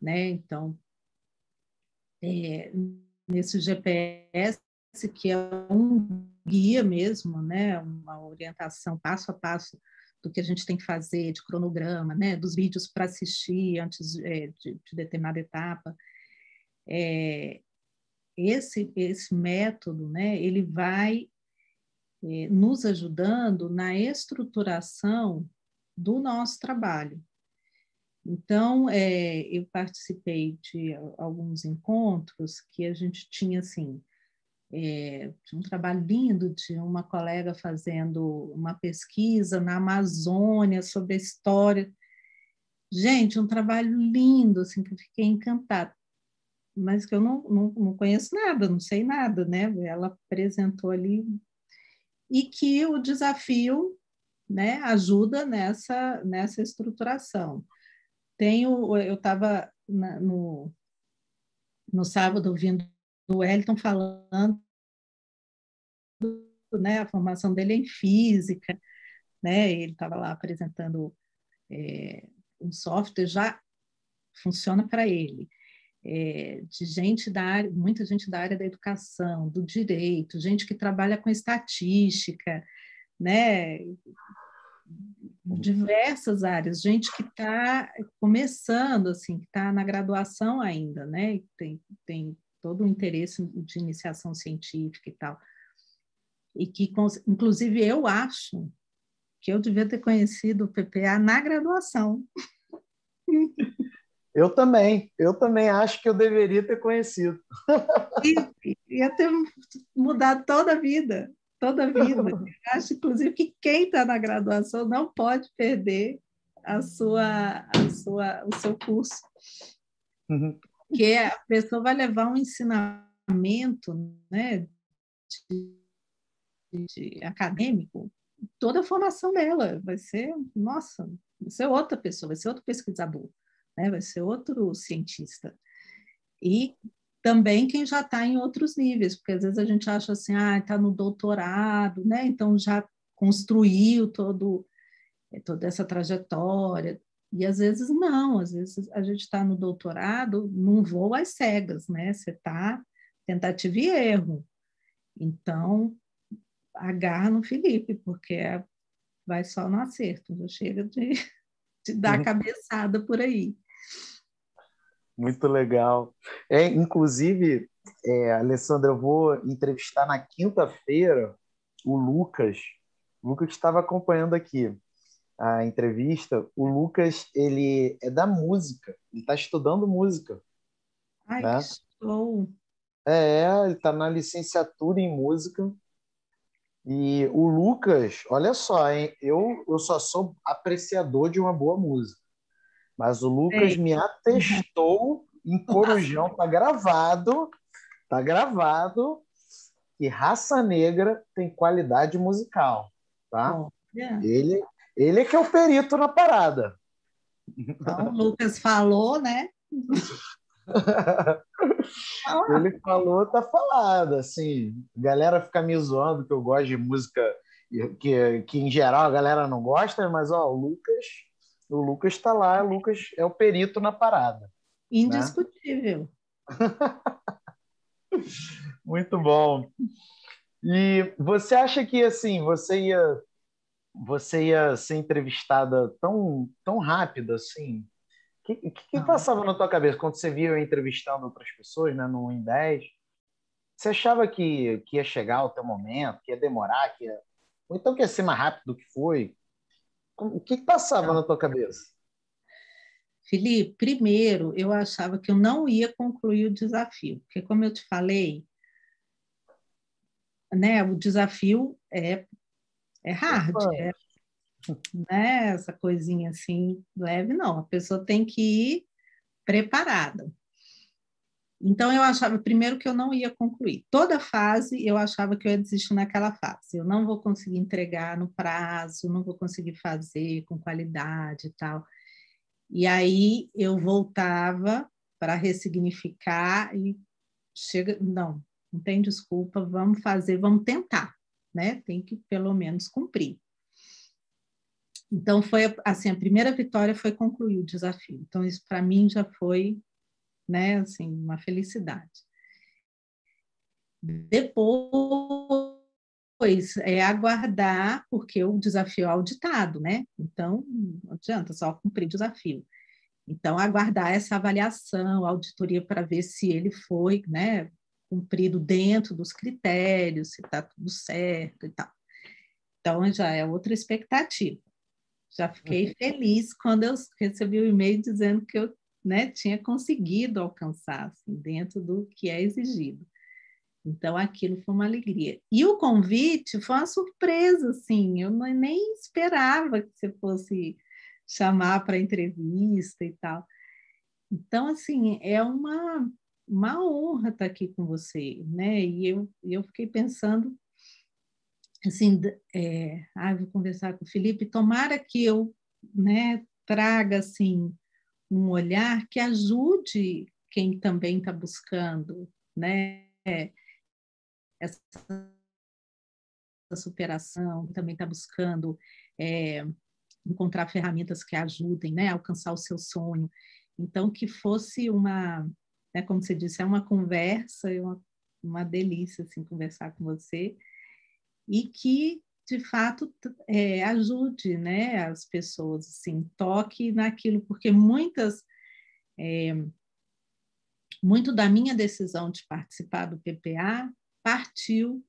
né? Então é, nesse GPS que é um guia mesmo, né? Uma orientação passo a passo do que a gente tem que fazer, de cronograma, né? Dos vídeos para assistir antes é, de, de, determinada etapa. É, esse esse método, né? Ele vai é, nos ajudando na estruturação do nosso trabalho. Então, é, eu participei de alguns encontros que a gente tinha assim, é, um trabalho lindo de uma colega fazendo uma pesquisa na Amazônia sobre a história. Gente, um trabalho lindo, assim, que eu fiquei encantada, mas que eu não, não, não conheço nada, não sei nada, né? Ela apresentou ali e que o desafio né, ajuda nessa, nessa estruturação. Tenho, eu estava no, no sábado ouvindo o Wellington falando né, a formação dele é em física, né, ele estava lá apresentando é, um software, já funciona para ele. É, de gente da área, muita gente da área da educação, do direito, gente que trabalha com estatística, né? diversas áreas, gente que está começando, assim, que está na graduação ainda, né? Tem, tem todo o interesse de iniciação científica e tal. E que, inclusive, eu acho que eu devia ter conhecido o PPA na graduação.
Eu também, eu também acho que eu deveria ter conhecido.
E, ia ter mudado toda a vida, toda a vida. Eu acho, inclusive, que quem está na graduação não pode perder a sua, a sua, o seu curso. Uhum que a pessoa vai levar um ensinamento né, de, de, acadêmico, toda a formação dela vai ser, nossa, vai ser outra pessoa, vai ser outro pesquisador, né, vai ser outro cientista. E também quem já está em outros níveis, porque às vezes a gente acha assim, ah, está no doutorado, né, então já construiu todo, toda essa trajetória, e às vezes não, às vezes a gente está no doutorado num voo às cegas, né? Você está tentativa e erro. Então, agarra no Felipe, porque é, vai só no acerto, já chega de, de dar uhum. cabeçada por aí.
Muito legal. É, inclusive, é, Alessandra, eu vou entrevistar na quinta-feira o Lucas. O Lucas estava acompanhando aqui a entrevista, o Lucas ele é da música, ele está estudando música.
Ai, né? que show!
É, ele está na licenciatura em música. E o Lucas, olha só, hein? Eu, eu só sou apreciador de uma boa música. Mas o Lucas Ei. me atestou em Corujão, tá gravado, tá gravado, que Raça Negra tem qualidade musical, tá? Oh, yeah. Ele ele é que é o perito na parada.
Então, o Lucas falou, né?
Ele falou, tá falado. Assim, a galera fica me zoando que eu gosto de música que, que em geral a galera não gosta, mas ó, o Lucas, o Lucas está lá, o Lucas é o perito na parada. Né?
Indiscutível.
Né? Muito bom. E você acha que assim, você ia você ia ser entrevistada tão, tão rápido assim? O que, que, que passava na tua cabeça quando você via eu entrevistando outras pessoas, né, no Em 10? Você achava que, que ia chegar o teu momento, que ia demorar, que ia... ou então que ia ser mais rápido do que foi? O que, que passava não. na tua cabeça?
Felipe, primeiro, eu achava que eu não ia concluir o desafio, porque, como eu te falei, né, o desafio é é hard, é, né? Essa coisinha assim leve, não. A pessoa tem que ir preparada. Então eu achava primeiro que eu não ia concluir. Toda fase eu achava que eu ia desistir naquela fase. Eu não vou conseguir entregar no prazo, não vou conseguir fazer com qualidade e tal. E aí eu voltava para ressignificar e chega, não, não tem desculpa, vamos fazer, vamos tentar, né? Tem que pelo menos cumprir. Então foi assim, a primeira vitória foi concluir o desafio. Então isso para mim já foi, né, assim, uma felicidade. Depois é aguardar, porque o desafio é auditado, né? Então não adianta só cumprir o desafio. Então aguardar essa avaliação, auditoria para ver se ele foi, né, cumprido dentro dos critérios, se está tudo certo e tal. Então já é outra expectativa. Já fiquei uhum. feliz quando eu recebi o um e-mail dizendo que eu né, tinha conseguido alcançar assim, dentro do que é exigido. Então, aquilo foi uma alegria. E o convite foi uma surpresa, assim, eu nem esperava que você fosse chamar para entrevista e tal. Então, assim, é uma, uma honra estar aqui com você, né? E eu, eu fiquei pensando assim, é, ah, vou conversar com o Felipe, tomara que eu né, traga assim, um olhar que ajude quem também está buscando né, essa superação, também está buscando é, encontrar ferramentas que ajudem né, a alcançar o seu sonho. Então, que fosse uma, né, como você disse, é uma conversa, é uma, uma delícia assim, conversar com você e que de fato é, ajude né, as pessoas, assim, toque naquilo, porque muitas é, muito da minha decisão de participar do PPA partiu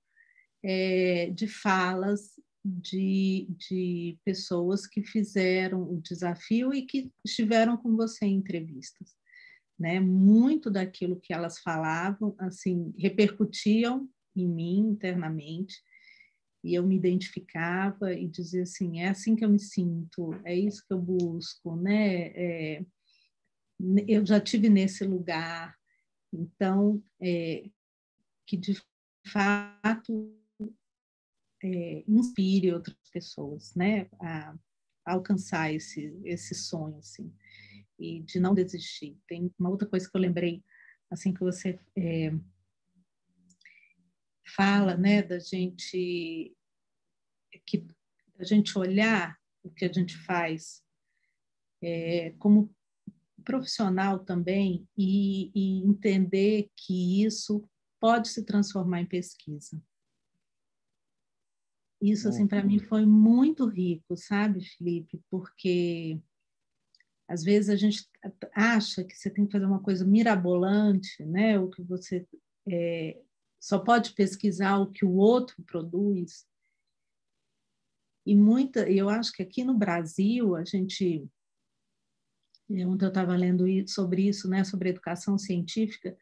é, de falas de, de pessoas que fizeram o desafio e que estiveram com você em entrevistas. Né? Muito daquilo que elas falavam, assim, repercutiam em mim internamente e eu me identificava e dizia assim, é assim que eu me sinto, é isso que eu busco, né? É, eu já tive nesse lugar, então é, que de fato é, inspire outras pessoas, né? A, a alcançar esse esse sonho, assim, e de não desistir. Tem uma outra coisa que eu lembrei, assim que você é, fala, né, da gente que a gente olhar o que a gente faz é, como profissional também e, e entender que isso pode se transformar em pesquisa. Isso, assim, para mim foi muito rico, sabe, Felipe? Porque às vezes a gente acha que você tem que fazer uma coisa mirabolante, né? O que você é, só pode pesquisar o que o outro produz. E muita, eu acho que aqui no Brasil a gente ontem eu estava lendo sobre isso, né, sobre educação científica,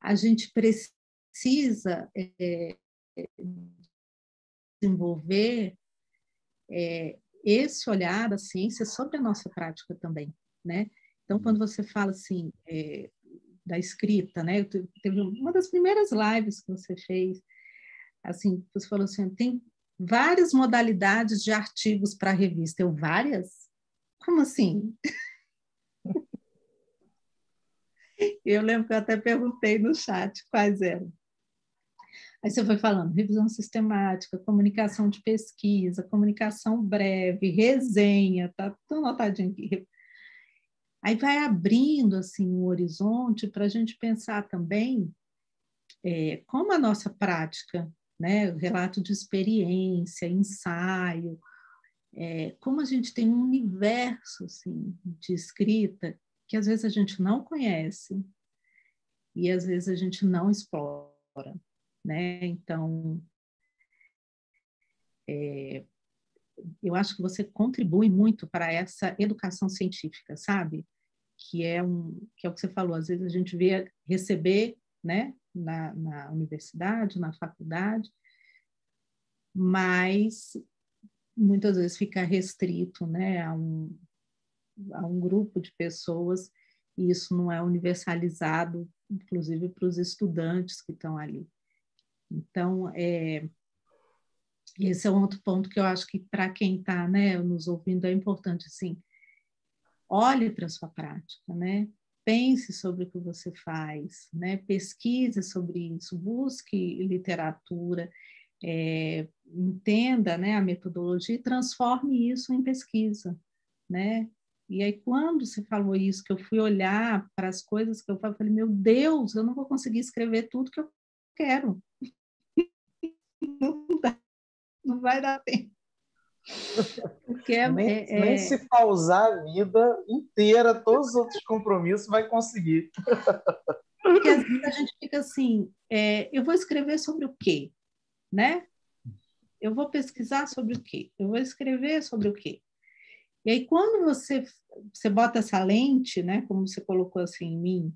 a gente precisa é, desenvolver é, esse olhar da ciência sobre a nossa prática também, né? Então, quando você fala assim é, da escrita, né? Teve uma das primeiras lives que você fez, assim, você falou assim, tem várias modalidades de artigos para a revista. Eu, várias? Como assim? eu lembro que eu até perguntei no chat quais eram. Aí você foi falando revisão sistemática, comunicação de pesquisa, comunicação breve, resenha, tá tudo anotadinho aqui. Aí vai abrindo assim um horizonte para a gente pensar também é, como a nossa prática, né, relato de experiência, ensaio, é, como a gente tem um universo assim, de escrita que às vezes a gente não conhece e às vezes a gente não explora né? Então, é, eu acho que você contribui muito para essa educação científica, sabe? Que é um, que é o que você falou. Às vezes a gente vê receber, né? Na, na universidade, na faculdade, mas muitas vezes fica restrito, né? A um, a um grupo de pessoas e isso não é universalizado, inclusive para os estudantes que estão ali. Então, é, esse é um outro ponto que eu acho que para quem está né, nos ouvindo é importante, assim, olhe para a sua prática, né? pense sobre o que você faz, né? pesquise sobre isso, busque literatura, é, entenda né, a metodologia e transforme isso em pesquisa. Né? E aí, quando você falou isso, que eu fui olhar para as coisas que eu falei, meu Deus, eu não vou conseguir escrever tudo que eu quero. Não, dá, não vai dar tempo.
Porque é, nem, é, nem é se pausar a vida inteira, todos os outros compromissos, vai conseguir.
Porque às vezes a gente fica assim, é, eu vou escrever sobre o quê? Né? Eu vou pesquisar sobre o quê? Eu vou escrever sobre o quê? E aí, quando você, você bota essa lente, né, como você colocou assim em mim,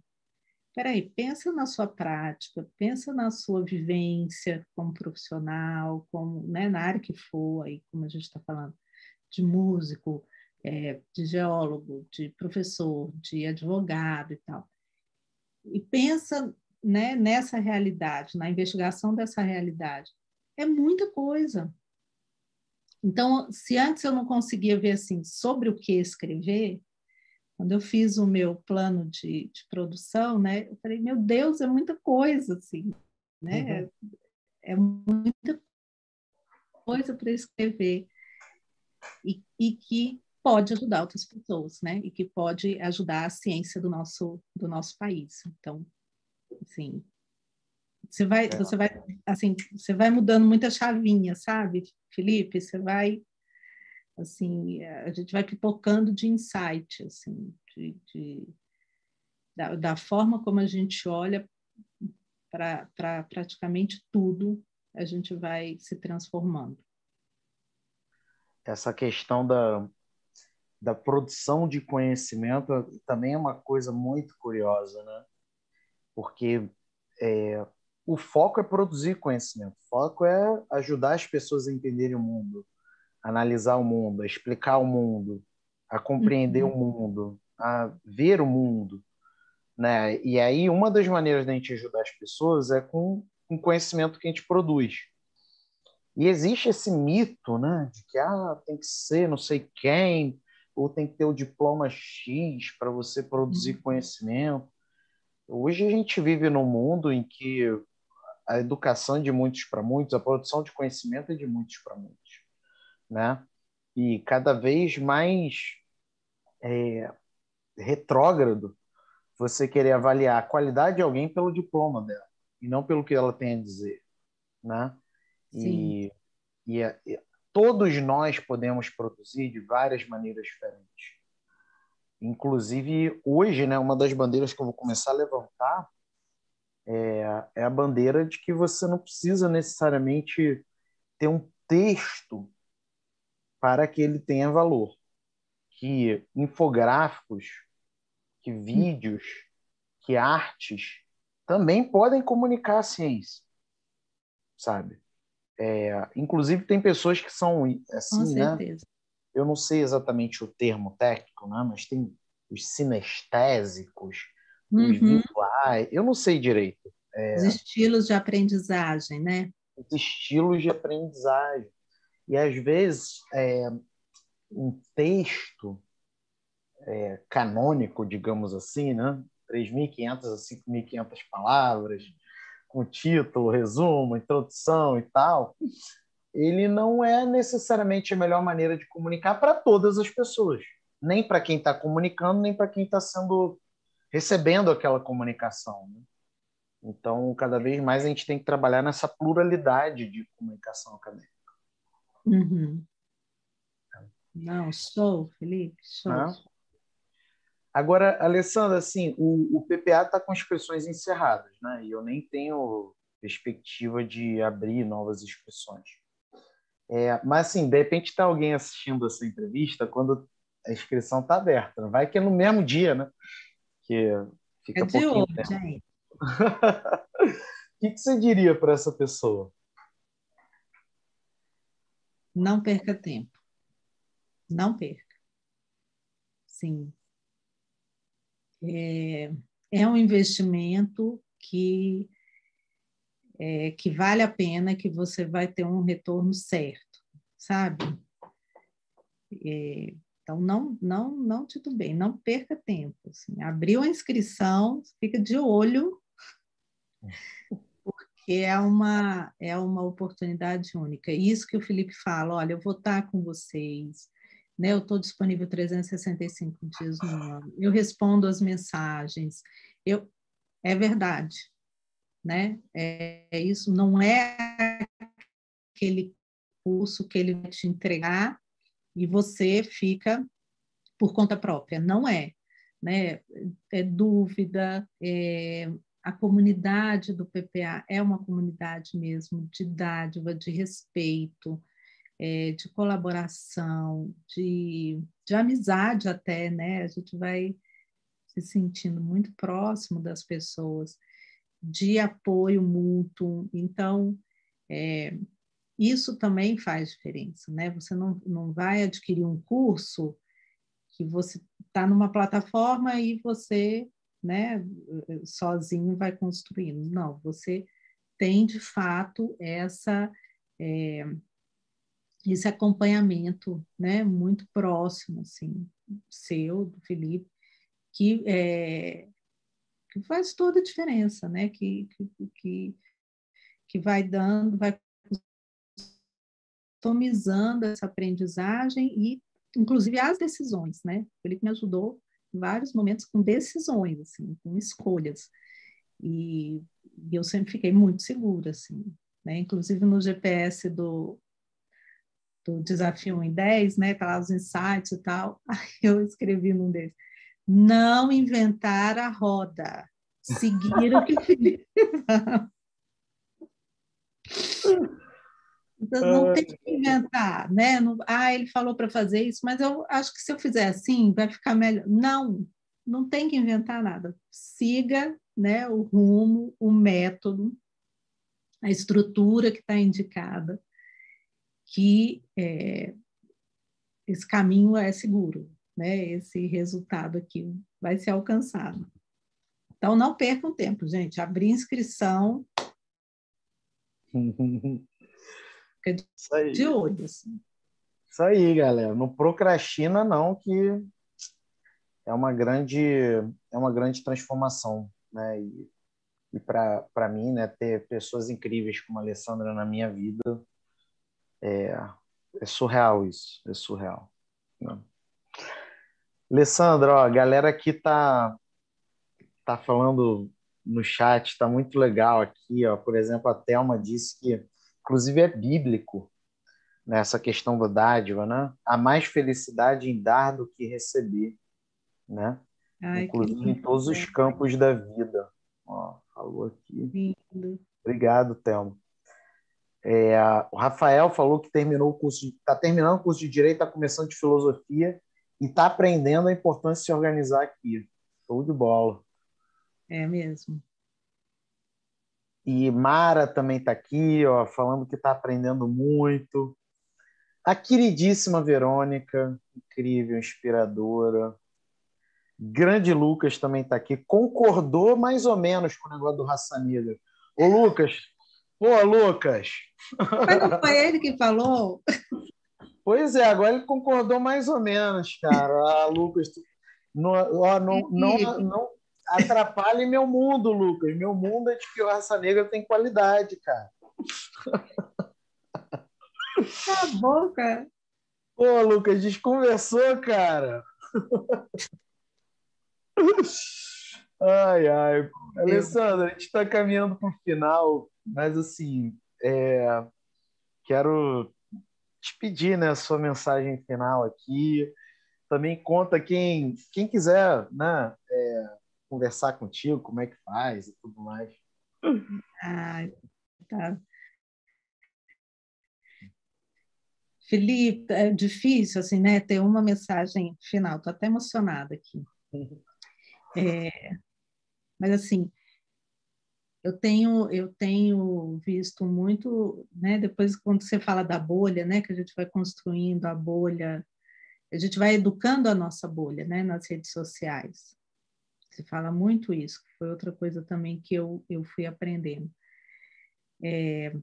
peraí, pensa na sua prática, pensa na sua vivência como profissional, como, né, na área que for, aí, como a gente está falando, de músico, é, de geólogo, de professor, de advogado e tal. E pensa né, nessa realidade, na investigação dessa realidade. É muita coisa. Então, se antes eu não conseguia ver assim sobre o que escrever, quando eu fiz o meu plano de, de produção, né, eu falei, meu Deus, é muita coisa, assim, né? Uhum. É, é muita coisa para escrever e, e, que pode ajudar outras pessoas, né? E que pode ajudar a ciência do nosso do nosso país. Então, assim, você vai, é. você vai, assim, você vai mudando muita chavinha, sabe, Felipe? Você vai assim, a gente vai pipocando de insight, assim, de, de da, da, forma como a gente olha para pra praticamente tudo, a gente vai se transformando.
Essa questão da, da produção de conhecimento também é uma coisa muito curiosa, né? Porque é, o foco é produzir conhecimento, o foco é ajudar as pessoas a entenderem o mundo analisar o mundo, a explicar o mundo, a compreender uhum. o mundo, a ver o mundo, né? E aí uma das maneiras da gente ajudar as pessoas é com o conhecimento que a gente produz. E existe esse mito, né, de que ah, tem que ser não sei quem, ou tem que ter o diploma X para você produzir uhum. conhecimento. Hoje a gente vive num mundo em que a educação é de muitos para muitos, a produção de conhecimento é de muitos para muitos né? E cada vez mais é, retrógrado você querer avaliar a qualidade de alguém pelo diploma dela e não pelo que ela tem a dizer, né? E, e, e todos nós podemos produzir de várias maneiras diferentes. Inclusive, hoje, né, uma das bandeiras que eu vou começar a levantar é, é a bandeira de que você não precisa necessariamente ter um texto para que ele tenha valor. Que infográficos, que vídeos, que artes também podem comunicar a ciência, sabe? É, inclusive tem pessoas que são assim, né? Eu não sei exatamente o termo técnico, né? Mas tem os sinestésicos, uhum. os visuais, eu não sei direito.
É, os estilos de aprendizagem, né?
Os estilos de aprendizagem. E às vezes é, um texto é, canônico, digamos assim, né? 3.500 a 5.500 palavras, com título, resumo, introdução e tal, ele não é necessariamente a melhor maneira de comunicar para todas as pessoas, nem para quem está comunicando, nem para quem está sendo recebendo aquela comunicação. Né? Então, cada vez mais a gente tem que trabalhar nessa pluralidade de comunicação acadêmica.
Uhum. Não, sou, Felipe, sou.
Agora, Alessandra, assim, o, o PPA está com inscrições encerradas, né? E eu nem tenho perspectiva de abrir novas inscrições. É, mas, assim, de repente está alguém assistindo essa entrevista quando a inscrição está aberta. Vai que é no mesmo dia, né? Que fica é de hoje, gente. o que, que você diria para essa pessoa?
Não perca tempo. Não perca. Sim. É, é um investimento que, é, que vale a pena, que você vai ter um retorno certo, sabe? É, Então, não, não, não titubeie, não perca tempo. Assim. Abriu a inscrição, fica de olho, porque é uma, é uma oportunidade única. Isso que o Felipe fala, olha, eu vou estar com vocês, né? eu estou disponível 365 dias no ano, eu respondo as mensagens, eu, é verdade, né? É, é isso, não é aquele curso que ele vai te entregar e você fica por conta própria. Não é. Né? É dúvida, é, a comunidade do PPA é uma comunidade mesmo de dádiva, de respeito, é, de colaboração, de, de amizade até, né? A gente vai se sentindo muito próximo das pessoas, de apoio mútuo. Então, é, isso também faz diferença, né? Você não, não vai adquirir um curso que você está numa plataforma e você, né, sozinho vai construindo. Não, você tem de fato essa é, esse acompanhamento, né, muito próximo, assim, seu, do Felipe, que é, que faz toda a diferença, né? Que, que, que, vai dando, vai customizando essa aprendizagem e, inclusive, as decisões, né? Ele me ajudou vários momentos com decisões, assim, com escolhas. E, e eu sempre fiquei muito segura, assim, né? Inclusive no GPS do, do Desafio 1 em 10, né? Tá lá os insights e tal. Aí eu escrevi num deles, não inventar a roda, seguir o que Então, não tem que inventar, né? Não, ah, ele falou para fazer isso, mas eu acho que se eu fizer assim, vai ficar melhor. Não, não tem que inventar nada. Siga né, o rumo, o método, a estrutura que está indicada, que é, esse caminho é seguro, né? Esse resultado aqui vai ser alcançado. Então, não percam tempo, gente. Abrir inscrição. Fica Isso aí. de olho. Assim.
Isso aí, galera. Não procrastina, não, que é uma grande, é uma grande transformação. Né? E, e para mim, né, ter pessoas incríveis como a Alessandra na minha vida é, é surreal isso. É surreal. Né? Alessandra, ó, a galera aqui tá, tá falando no chat, está muito legal aqui. Ó. Por exemplo, a Thelma disse que inclusive é bíblico nessa questão da dádiva, né? Há mais felicidade em dar do que receber, né? Ai, inclusive em todos os campos da vida. Ó, falou aqui. Lindo. Obrigado, Thelma. É, o Rafael falou que terminou o curso, está terminando o curso de direito, está começando de filosofia e está aprendendo a importância de se organizar aqui. Show de bola.
É mesmo.
E Mara também está aqui, ó, falando que está aprendendo muito. A queridíssima Verônica, incrível, inspiradora. Grande Lucas também está aqui. Concordou mais ou menos com o negócio do Raça Negra. Ô, Lucas, pô, Lucas.
Mas não foi ele que falou?
Pois é, agora ele concordou mais ou menos, cara. Ah, Lucas, não, não, não, não, atrapalhe meu mundo, Lucas. Meu mundo é de que o raça negra tem qualidade, cara.
Tá bom, cara.
Pô, Lucas, desconversou, cara. Ai, ai. Alessandra, a gente está caminhando para o final, mas assim, é... quero te pedir né, a sua mensagem final aqui. Também conta quem, quem quiser né, é conversar contigo, como é que faz e tudo mais.
Ah, tá. Felipe, é difícil assim, né? Ter uma mensagem final. Estou até emocionada aqui. É, mas assim, eu tenho eu tenho visto muito, né? Depois quando você fala da bolha, né? Que a gente vai construindo a bolha, a gente vai educando a nossa bolha, né? Nas redes sociais. Se fala muito isso, que foi outra coisa também que eu, eu fui aprendendo. É,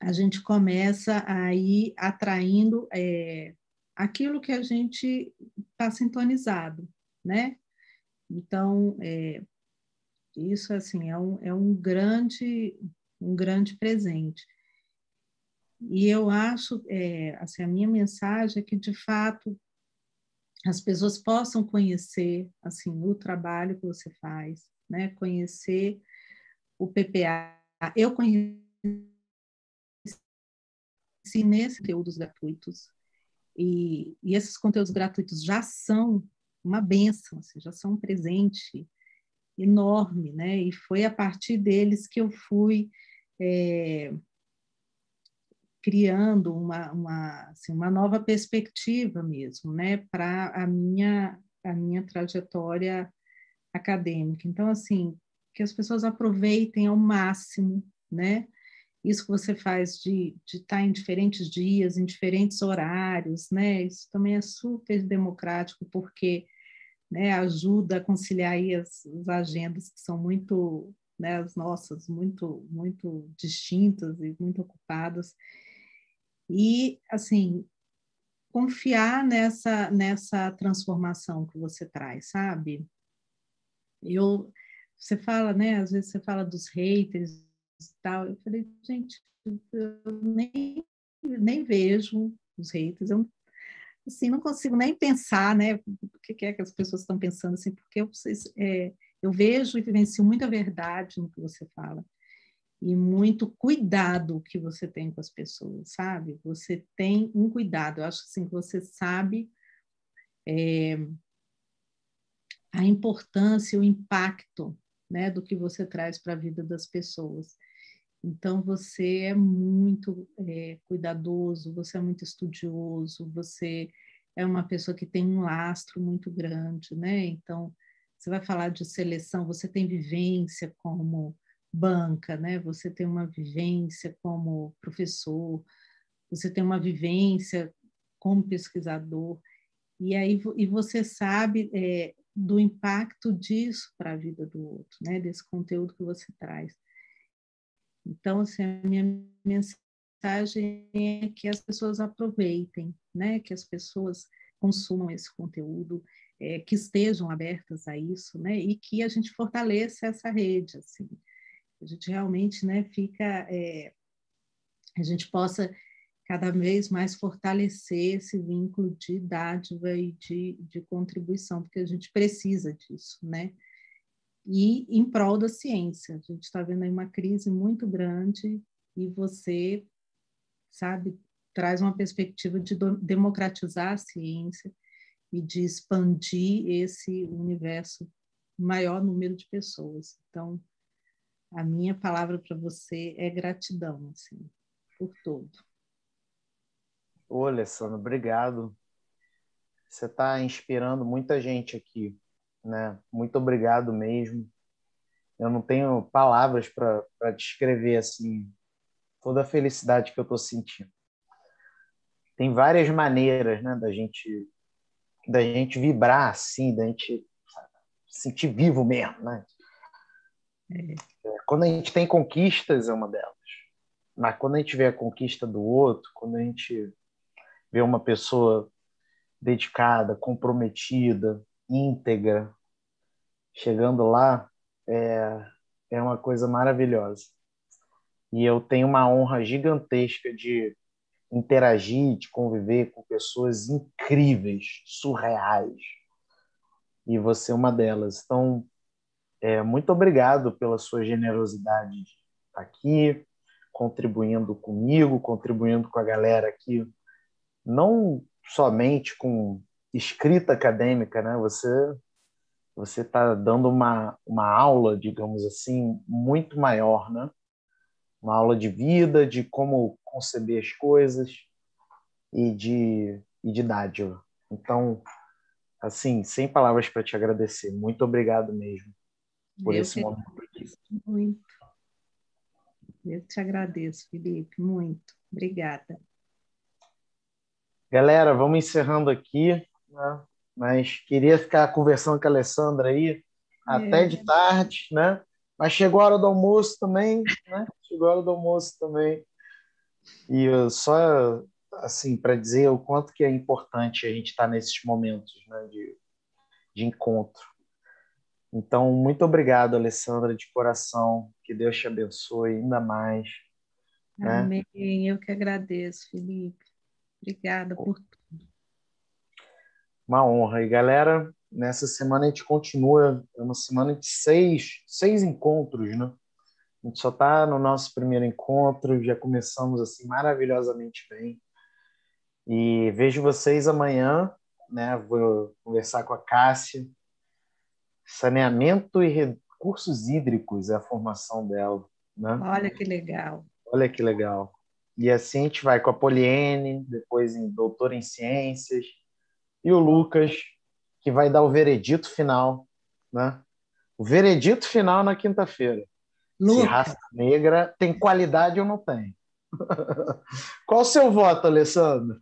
a gente começa a ir atraindo é, aquilo que a gente está sintonizado, né? Então, é, isso assim é um, é um grande um grande presente. E eu acho, é, assim, a minha mensagem é que de fato as pessoas possam conhecer assim o trabalho que você faz, né? Conhecer o PPA. Eu conheci nesses conteúdos gratuitos e, e esses conteúdos gratuitos já são uma benção, assim, já são um presente enorme, né? E foi a partir deles que eu fui é, criando uma, uma, assim, uma nova perspectiva mesmo, né? Para a minha, a minha trajetória acadêmica. Então, assim, que as pessoas aproveitem ao máximo, né? isso que você faz de, estar em diferentes dias, em diferentes horários, né? Isso também é super democrático, porque né, ajuda a conciliar aí as, as agendas que são muito, né, as nossas, muito, muito distintas e muito ocupadas. E, assim, confiar nessa, nessa transformação que você traz, sabe? Eu, você fala, né, às vezes você fala dos haters, tal. Eu falei, gente, eu nem, nem vejo os haters, eu assim, não consigo nem pensar, né, o que é que as pessoas estão pensando, assim, porque eu, é, eu vejo e vivencio muita verdade no que você fala e muito cuidado que você tem com as pessoas, sabe? Você tem um cuidado, eu acho assim que você sabe é, a importância, o impacto né, do que você traz para a vida das pessoas. Então, você é muito é, cuidadoso, você é muito estudioso, você é uma pessoa que tem um lastro muito grande, né? Então, você vai falar de seleção, você tem vivência como banca, né? Você tem uma vivência como professor, você tem uma vivência como pesquisador, e aí e você sabe é, do impacto disso para a vida do outro, né? Desse conteúdo que você traz. Então, assim, a minha mensagem é que as pessoas aproveitem, né? Que as pessoas consumam esse conteúdo, é, que estejam abertas a isso, né? E que a gente fortaleça essa rede, assim. A gente realmente, né? Fica, é, a gente possa cada vez mais fortalecer esse vínculo de dádiva e de, de contribuição, porque a gente precisa disso, né? e em prol da ciência. A gente está vendo aí uma crise muito grande e você, sabe, traz uma perspectiva de democratizar a ciência e de expandir esse universo maior número de pessoas. Então, a minha palavra para você é gratidão, assim, por tudo.
Ô, Alessandro, obrigado. Você está inspirando muita gente aqui né? Muito obrigado mesmo. Eu não tenho palavras para descrever assim toda a felicidade que eu estou sentindo. Tem várias maneiras, né, da gente da gente vibrar assim, da gente sentir vivo mesmo, né? É. Quando a gente tem conquistas é uma delas, mas quando a gente vê a conquista do outro, quando a gente vê uma pessoa dedicada, comprometida, íntegra, chegando lá, é, é uma coisa maravilhosa. E eu tenho uma honra gigantesca de interagir, de conviver com pessoas incríveis, surreais. E você é uma delas. Então, é, muito obrigado pela sua generosidade de estar aqui, contribuindo comigo, contribuindo com a galera aqui, não somente com escrita acadêmica, né? Você você está dando uma, uma aula, digamos assim, muito maior, né? Uma aula de vida, de como conceber as coisas e de, e de dádiva. Então, assim, sem palavras para te agradecer. Muito obrigado mesmo por Eu esse momento.
Muito. Eu te agradeço, Felipe, muito. Obrigada.
Galera, vamos encerrando aqui. Né? Mas queria ficar conversando com a Alessandra aí até de tarde, né? Mas chegou a hora do almoço também, né? Chegou a hora do almoço também. E só assim, para dizer o quanto que é importante a gente estar tá nesses momentos né, de, de encontro. Então, muito obrigado, Alessandra, de coração. Que Deus te abençoe ainda mais.
Né? Amém. Né? Eu que agradeço, Felipe. Obrigada por tudo.
Uma honra. E, galera, nessa semana a gente continua, é uma semana de seis, seis encontros, né? A gente só está no nosso primeiro encontro, já começamos assim maravilhosamente bem. E vejo vocês amanhã, né? Vou conversar com a Cássia. Saneamento e recursos hídricos é a formação dela, né?
Olha que legal.
Olha que legal. E assim a gente vai com a Poliene, depois em doutor em ciências, e o Lucas, que vai dar o veredito final, né? O veredito final na quinta-feira. Se raça negra tem qualidade ou não tem. Qual o seu voto, Alessandro?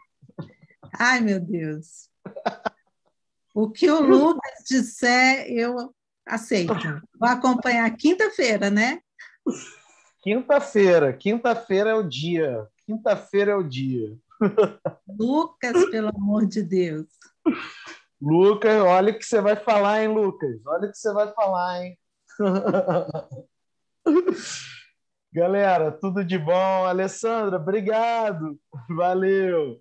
Ai, meu Deus. O que o Lucas disser, eu aceito. Vou acompanhar quinta-feira, né?
Quinta-feira. Quinta-feira é o dia. Quinta-feira é o dia.
Lucas, pelo amor de Deus.
Lucas, olha o que você vai falar, hein, Lucas? Olha o que você vai falar, hein? Galera, tudo de bom. Alessandra, obrigado. Valeu.